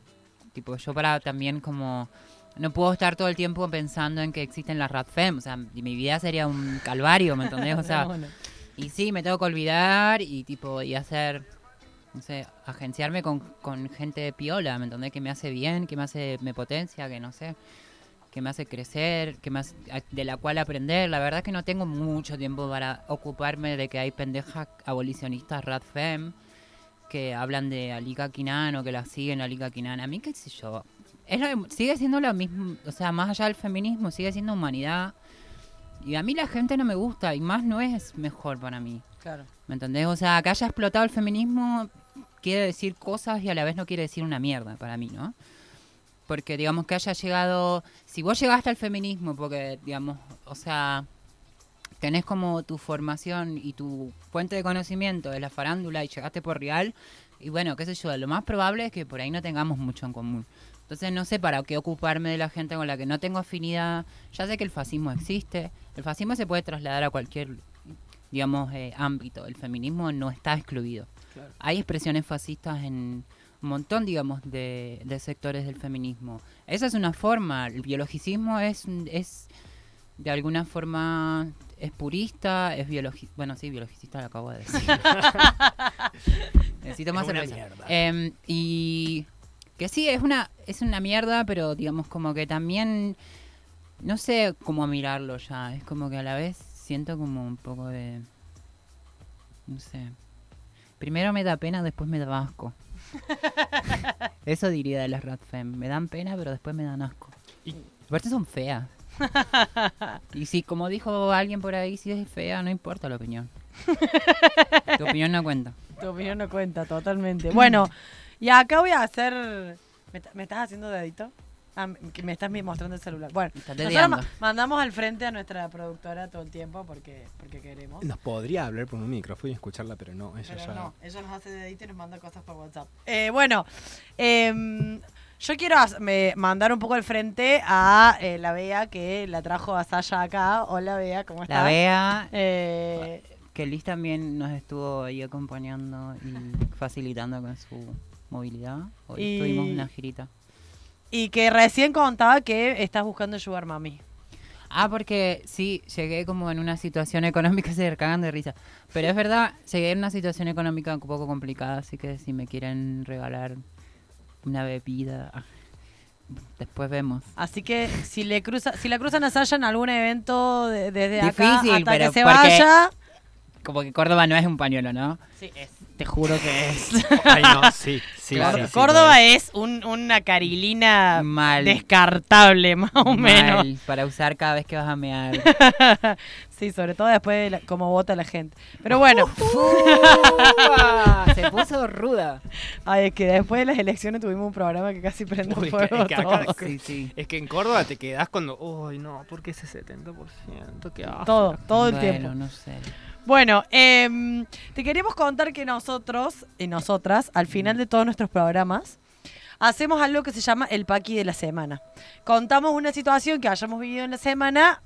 tipo, yo para también como... No puedo estar todo el tiempo pensando en que existen las RADFEM. O sea, mi vida sería un calvario, ¿me entendés? O [LAUGHS] sea, No, no. y sí, me tengo que olvidar y tipo, y hacer, no sé, agenciarme con, con gente de piola, ¿me entendés? Que me hace bien, que me hace, me potencia, que no sé, que me hace crecer, que me hace- de la cual aprender. La verdad es que no tengo mucho tiempo para ocuparme de que hay pendejas abolicionistas radfem que hablan de Alika Kinan o que la siguen Alika Kinan. A mí, qué sé yo, es lo- sigue siendo lo mismo, o sea, más allá del feminismo, sigue siendo humanidad. Y a mí la gente no me gusta y más no es mejor para mí. Claro. ¿Me entendés? O sea, que haya explotado el feminismo quiere decir cosas y a la vez no quiere decir una mierda para mí, ¿no? Porque, digamos, que haya llegado... Si vos llegaste al feminismo porque, digamos, o sea, tenés como tu formación y tu fuente de conocimiento de la farándula y llegaste por real, y bueno, qué sé yo, lo más probable es que por ahí no tengamos mucho en común. Entonces no sé para qué ocuparme de la gente con la que no tengo afinidad. Ya sé que el fascismo existe. El fascismo se puede trasladar a cualquier, digamos, eh, ámbito. El feminismo no está excluido. Claro. Hay expresiones fascistas en un montón, digamos, de, de sectores del feminismo. Esa es una forma. El biologicismo es, es de alguna forma, es purista, es biologista. Bueno, sí, biologicista lo acabo de decir. [LAUGHS] Es una cerveza. Em, y que sí, es una, es una mierda, pero digamos como que también no sé cómo mirarlo ya. Es como que a la vez siento como un poco de... No sé. Primero me da pena, después me da asco. [LAUGHS] Eso diría de las Ratfem. Me dan pena, pero después me dan asco. Y- Aparte son feas. [LAUGHS] y si, como dijo alguien por ahí, si es fea, no importa la opinión. [LAUGHS] tu opinión no cuenta. Tu opinión no cuenta, totalmente. Bueno, y acá voy a hacer... ¿Me, me estás haciendo dedito? Ah, me- que me estás mostrando el celular. Bueno, nosotros ma- mandamos al frente a nuestra productora todo el tiempo porque, porque queremos. Nos podría hablar por un micrófono y escucharla, pero no, ella Pero ya... no, ella nos hace dedito y nos manda cosas por WhatsApp. Eh, bueno, em, yo quiero me- mandar un poco al frente a eh, la Bea que la trajo a Sasha acá. Hola Bea, ¿cómo estás? La Bea, Eh, que Liz también nos estuvo ahí acompañando y facilitando con su movilidad. Hoy Y- tuvimos una girita. Y que recién contaba que estás buscando Sugar Mami. Ah, porque sí, llegué como en una situación económica, [LAUGHS] se cagan de risa. Pero es verdad, llegué en una situación económica un poco complicada, así que si me quieren regalar una bebida, [LAUGHS] después vemos. Así que si le cruza, si la cruzan a Sasha en algún evento de- desde acá Difícil, hasta pero que se vaya, Como que Córdoba no es un pañuelo, ¿no? sí, es, te juro que es. Ay, no, sí, sí. Cór- sí, sí, Córdoba no. es un- una carilina Mal. descartable, más o menos. Mal, para usar cada vez que vas a mear. [LAUGHS] sí, sobre todo después de la- cómo vota la gente. Pero bueno, [LAUGHS] Se puso ruda. ay, es que después de las elecciones tuvimos un programa que casi prende Uy, fuego es que. Sí, sí. Es que en Córdoba te quedás cuando... Uy, no, ¿por qué ese 70%? ¿Qué? Todo, todo el bueno, tiempo. no sé. Bueno, em, te queríamos contar que nosotros y nosotras, al final de todos nuestros programas, hacemos algo que se llama el paqui de la semana. Contamos una situación que hayamos vivido en la semana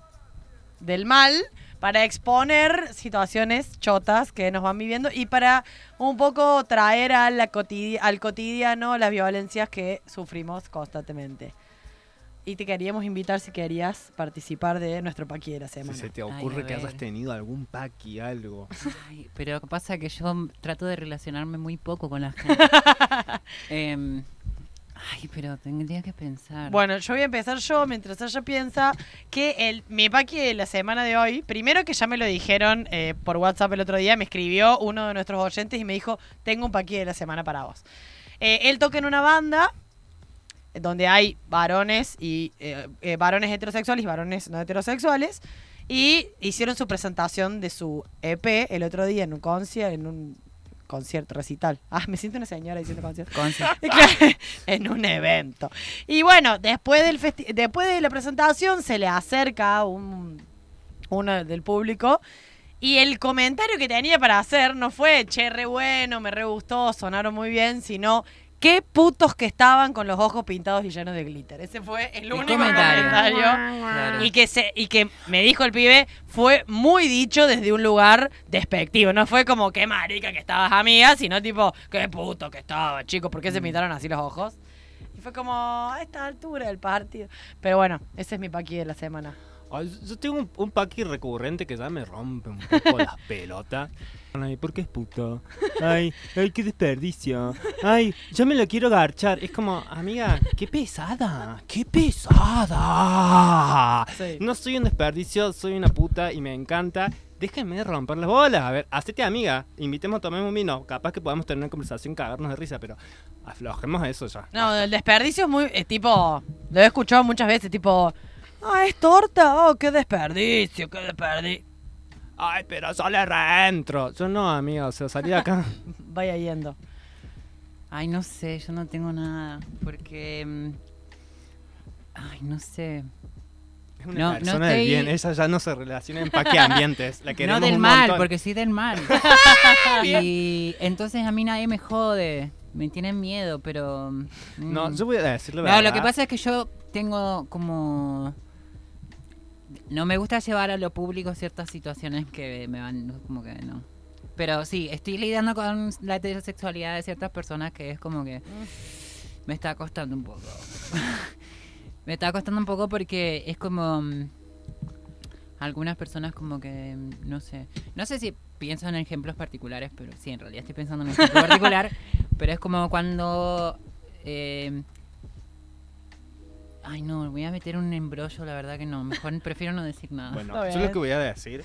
del mal para exponer situaciones chotas que nos van viviendo y para un poco traer al cotidiano las violencias que sufrimos constantemente. Y te queríamos invitar si querías participar de nuestro paqui de la Si semana. se te ocurre a que hayas tenido algún paqui, algo. Ay, pero pasa que yo trato de relacionarme muy poco con la [LAUGHS] gente. Em, ay, pero tendría que pensar. Bueno, yo voy a empezar yo mientras ella piensa que el, mi paqui de la semana de hoy, primero que ya me lo dijeron eh, por WhatsApp el otro día, me escribió uno de nuestros oyentes y me dijo, tengo un paqui de la semana para vos. Eh, él toca en una banda donde hay varones y eh, eh, varones heterosexuales y varones no heterosexuales y hicieron su presentación de su EP el otro día en un concierto, en un concierto recital. Ah, me siento una señora diciendo concierto. [LAUGHS] Claro, en un evento. Y bueno, después del festi- después de la presentación se le acerca un uno del público y el comentario que tenía para hacer no fue che re bueno, me re gustó, sonaron muy bien, sino qué putos que estaban con los ojos pintados y llenos de glitter. Ese fue el, El único comentario. comentario. Claro. Y que se, y que me dijo el pibe, fue muy dicho desde un lugar despectivo. No fue como qué marica que estabas amiga, sino tipo, qué puto que estaba, chicos, ¿por qué Mm. se pintaron así los ojos? Y fue como a esta altura del partido. Pero bueno, ese es mi paqui de la semana. Yo tengo un, un paqui recurrente que ya me rompe un poco las [LAUGHS] pelotas. Ay, ¿por qué es puto? Ay, ay, qué desperdicio. Ay, yo me lo quiero garchar. Es como, amiga, qué pesada. ¡Qué pesada! Sí. No soy un desperdicio, soy una puta y me encanta. Déjenme romper las bolas. A ver, hacete amiga. Invitemos a tomar un vino. Capaz que podamos tener una conversación, cagarnos de risa, pero aflojemos eso ya. No, el desperdicio es muy, es tipo, lo he escuchado muchas veces, tipo, ah, es torta, oh, qué desperdicio, qué desperdicio. Ay, pero sale reentro. Yo no, amiga, o sea, salí de acá. [LAUGHS] Vaya yendo. Ay, no sé, yo no tengo nada. Porque. mm, Ay, no sé. Es una No, no persona del estoy- bien. Ella ya no se relaciona en paque ambientes. La [LAUGHS] No del un mal, porque sí del mal. [LAUGHS] y entonces a mí nadie me jode. Me tienen miedo, pero. mm, No, yo voy a decirle No, verdad. lo que pasa es que yo tengo como... No me gusta llevar a lo público ciertas situaciones que me van como que no. Pero sí, estoy lidiando con la heterosexualidad de ciertas personas que es como que me está costando un poco. [LAUGHS] me está costando un poco porque es como mm, algunas personas como que mm, no sé, no sé si pienso en ejemplos particulares, pero sí, en realidad estoy pensando en un ejemplo particular [LAUGHS] Pero es como cuando... eh, Ay, no, voy a meter un embrollo, la verdad que no. Mejor [LAUGHS] prefiero no decir nada. Bueno, yo lo que voy a decir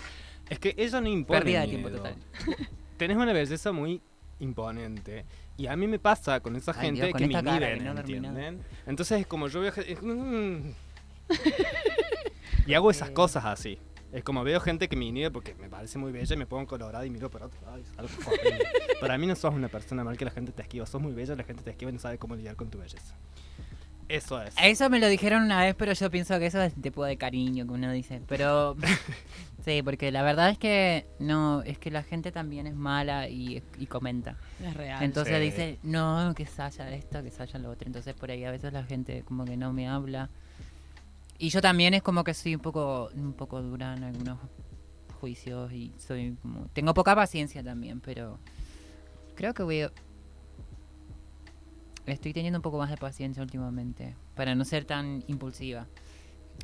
es que eso no impone Pérdida de tiempo miedo. total. [LAUGHS] Tenés una belleza muy imponente. Y a mí me pasa con esa Ay, gente Dios, con que me inhiben, que no. ¿entienden? Entonces es como yo veo gente... mm. [LAUGHS] y hago esas cosas así. Es como veo gente que me inhibe porque me parece muy bella y me pongo colorada y miro para otro lado. Para mí no sos una persona mal que la gente te esquiva. Sos muy bella, la gente te esquiva y no sabe cómo lidiar con tu belleza. Eso es. Eso me lo dijeron una vez, pero yo pienso que eso es tipo de cariño que uno dice. Pero [LAUGHS] sí, porque la verdad es que no, es que la gente también es mala y, y comenta. Es real. Entonces Sí. dice, no, que Saya esto, que Saya lo otro. Entonces por ahí a veces la gente como que no me habla. Y yo también es como que soy un poco, un poco dura en algunos juicios y soy como, tengo poca paciencia también, pero creo que voy a- estoy teniendo un poco más de paciencia últimamente para no ser tan impulsiva.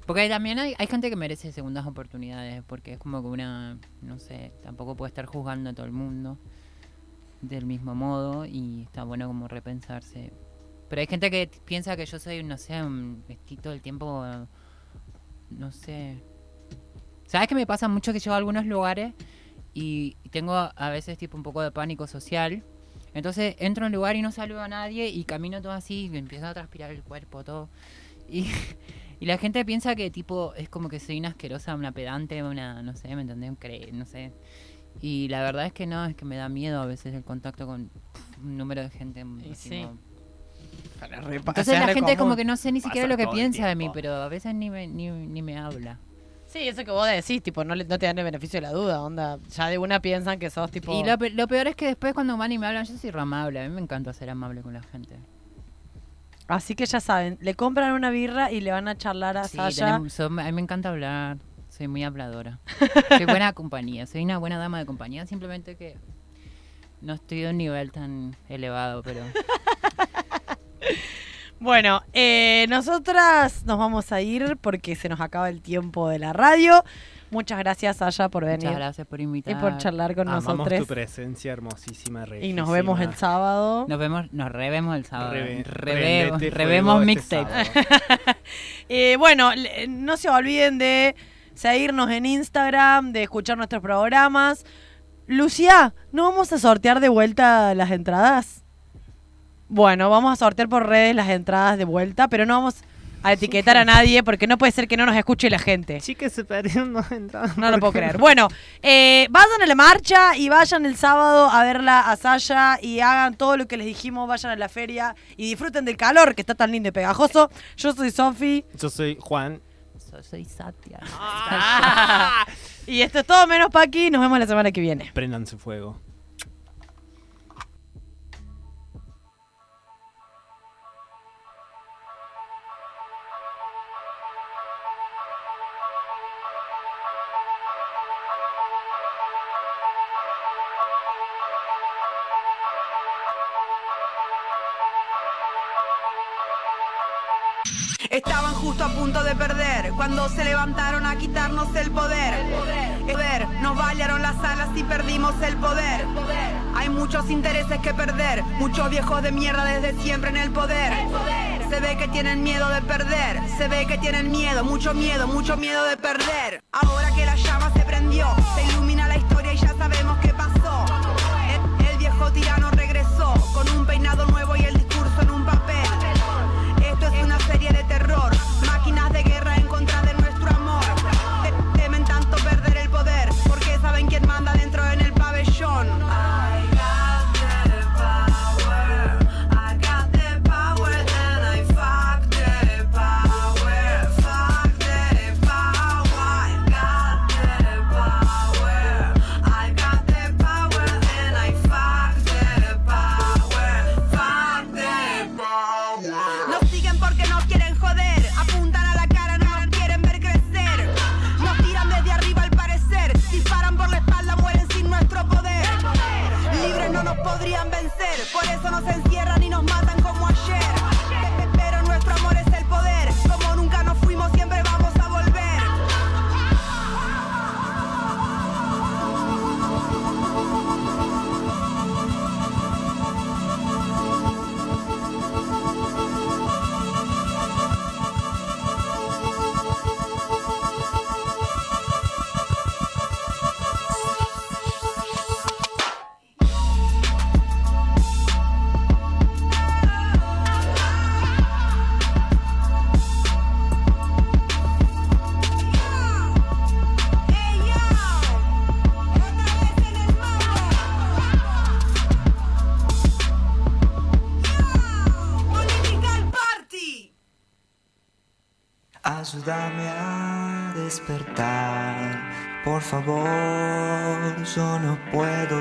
Porque también hay, hay gente que merece segundas oportunidades, porque es como que una, no sé, tampoco puede estar juzgando a todo el mundo del mismo modo y está bueno como repensarse. Pero hay gente que piensa que yo soy, no sé, un, estoy todo el tiempo, no sé. ¿Sabes que me pasa mucho que llego a algunos lugares y tengo a veces tipo un poco de pánico social? Entonces entro en un lugar y no saludo a nadie y camino todo así y me empieza a transpirar el cuerpo, todo. Y, [LAUGHS] y la gente piensa que tipo es como que soy una asquerosa, una pedante, una, no sé, ¿me entendés? No sé. Y la verdad es que no, es que me da miedo a veces el contacto con un número de gente. así sí. como- Entonces la gente como que no sé ni siquiera Pasa lo que piensa de mí, pero a veces ni me, ni, ni me habla. Sí, eso que vos decís, tipo, no, le- no te dan el beneficio de la duda, onda. Ya de una piensan que sos tipo. Y lo, pe- lo peor es que después cuando van y me hablan, yo soy re amable. A mí me encanta ser amable con la gente. Así que ya saben, le compran una birra y le van a charlar a Sí, Sasha. tenemos- son- a mí me encanta hablar. Soy muy habladora. soy buena compañía. Soy una buena dama de compañía. Simplemente que no estoy de un nivel tan elevado, pero... [LAUGHS] Bueno, eh, nosotras nos vamos a ir porque se nos acaba el tiempo de la radio. Muchas gracias, Sasha, por venir. Muchas gracias por Y invitar. por charlar con Amamos nosotros. tu presencia hermosísima, Y nos vemos el sábado. Nos vemos, nos revemos el sábado. Reve- Revemos, revemos este mixtape. [LAUGHS] Eh, bueno, le- no se olviden de seguirnos en Instagram, de escuchar nuestros programas. Lucía, ¿no vamos a sortear de vuelta las entradas? Bueno, vamos a sortear por redes las entradas de vuelta, pero no vamos a etiquetar a nadie porque no puede ser que no nos escuche la gente. Chicas, se perdieron dos entradas. No lo puedo creer. Bueno, eh, vayan a la marcha y vayan el sábado a verla a Saya y hagan todo lo que les dijimos, vayan a la feria y disfruten del calor que está tan lindo y pegajoso. Yo soy Sofi. Yo soy Juan. Yo soy Satya. [LAUGHS] Y esto es todo menos Paqui. Nos vemos la semana que viene. Préndanse fuego. Estaban justo a punto de perder cuando se levantaron a quitarnos el poder. El poder. Nos bailaron las alas y perdimos el poder. Hay muchos intereses que perder, muchos viejos de mierda desde siempre en el poder. Se ve que tienen miedo de perder, se ve que tienen miedo, mucho miedo, mucho miedo de perder. Ahora que la llama se prendió, se ilumina la historia y ya sabemos qué pasó. El, el viejo tirano favor, yo no puedo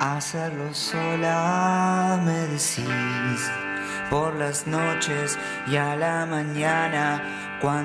hacerlo sola, me decís. Por las noches y a la mañana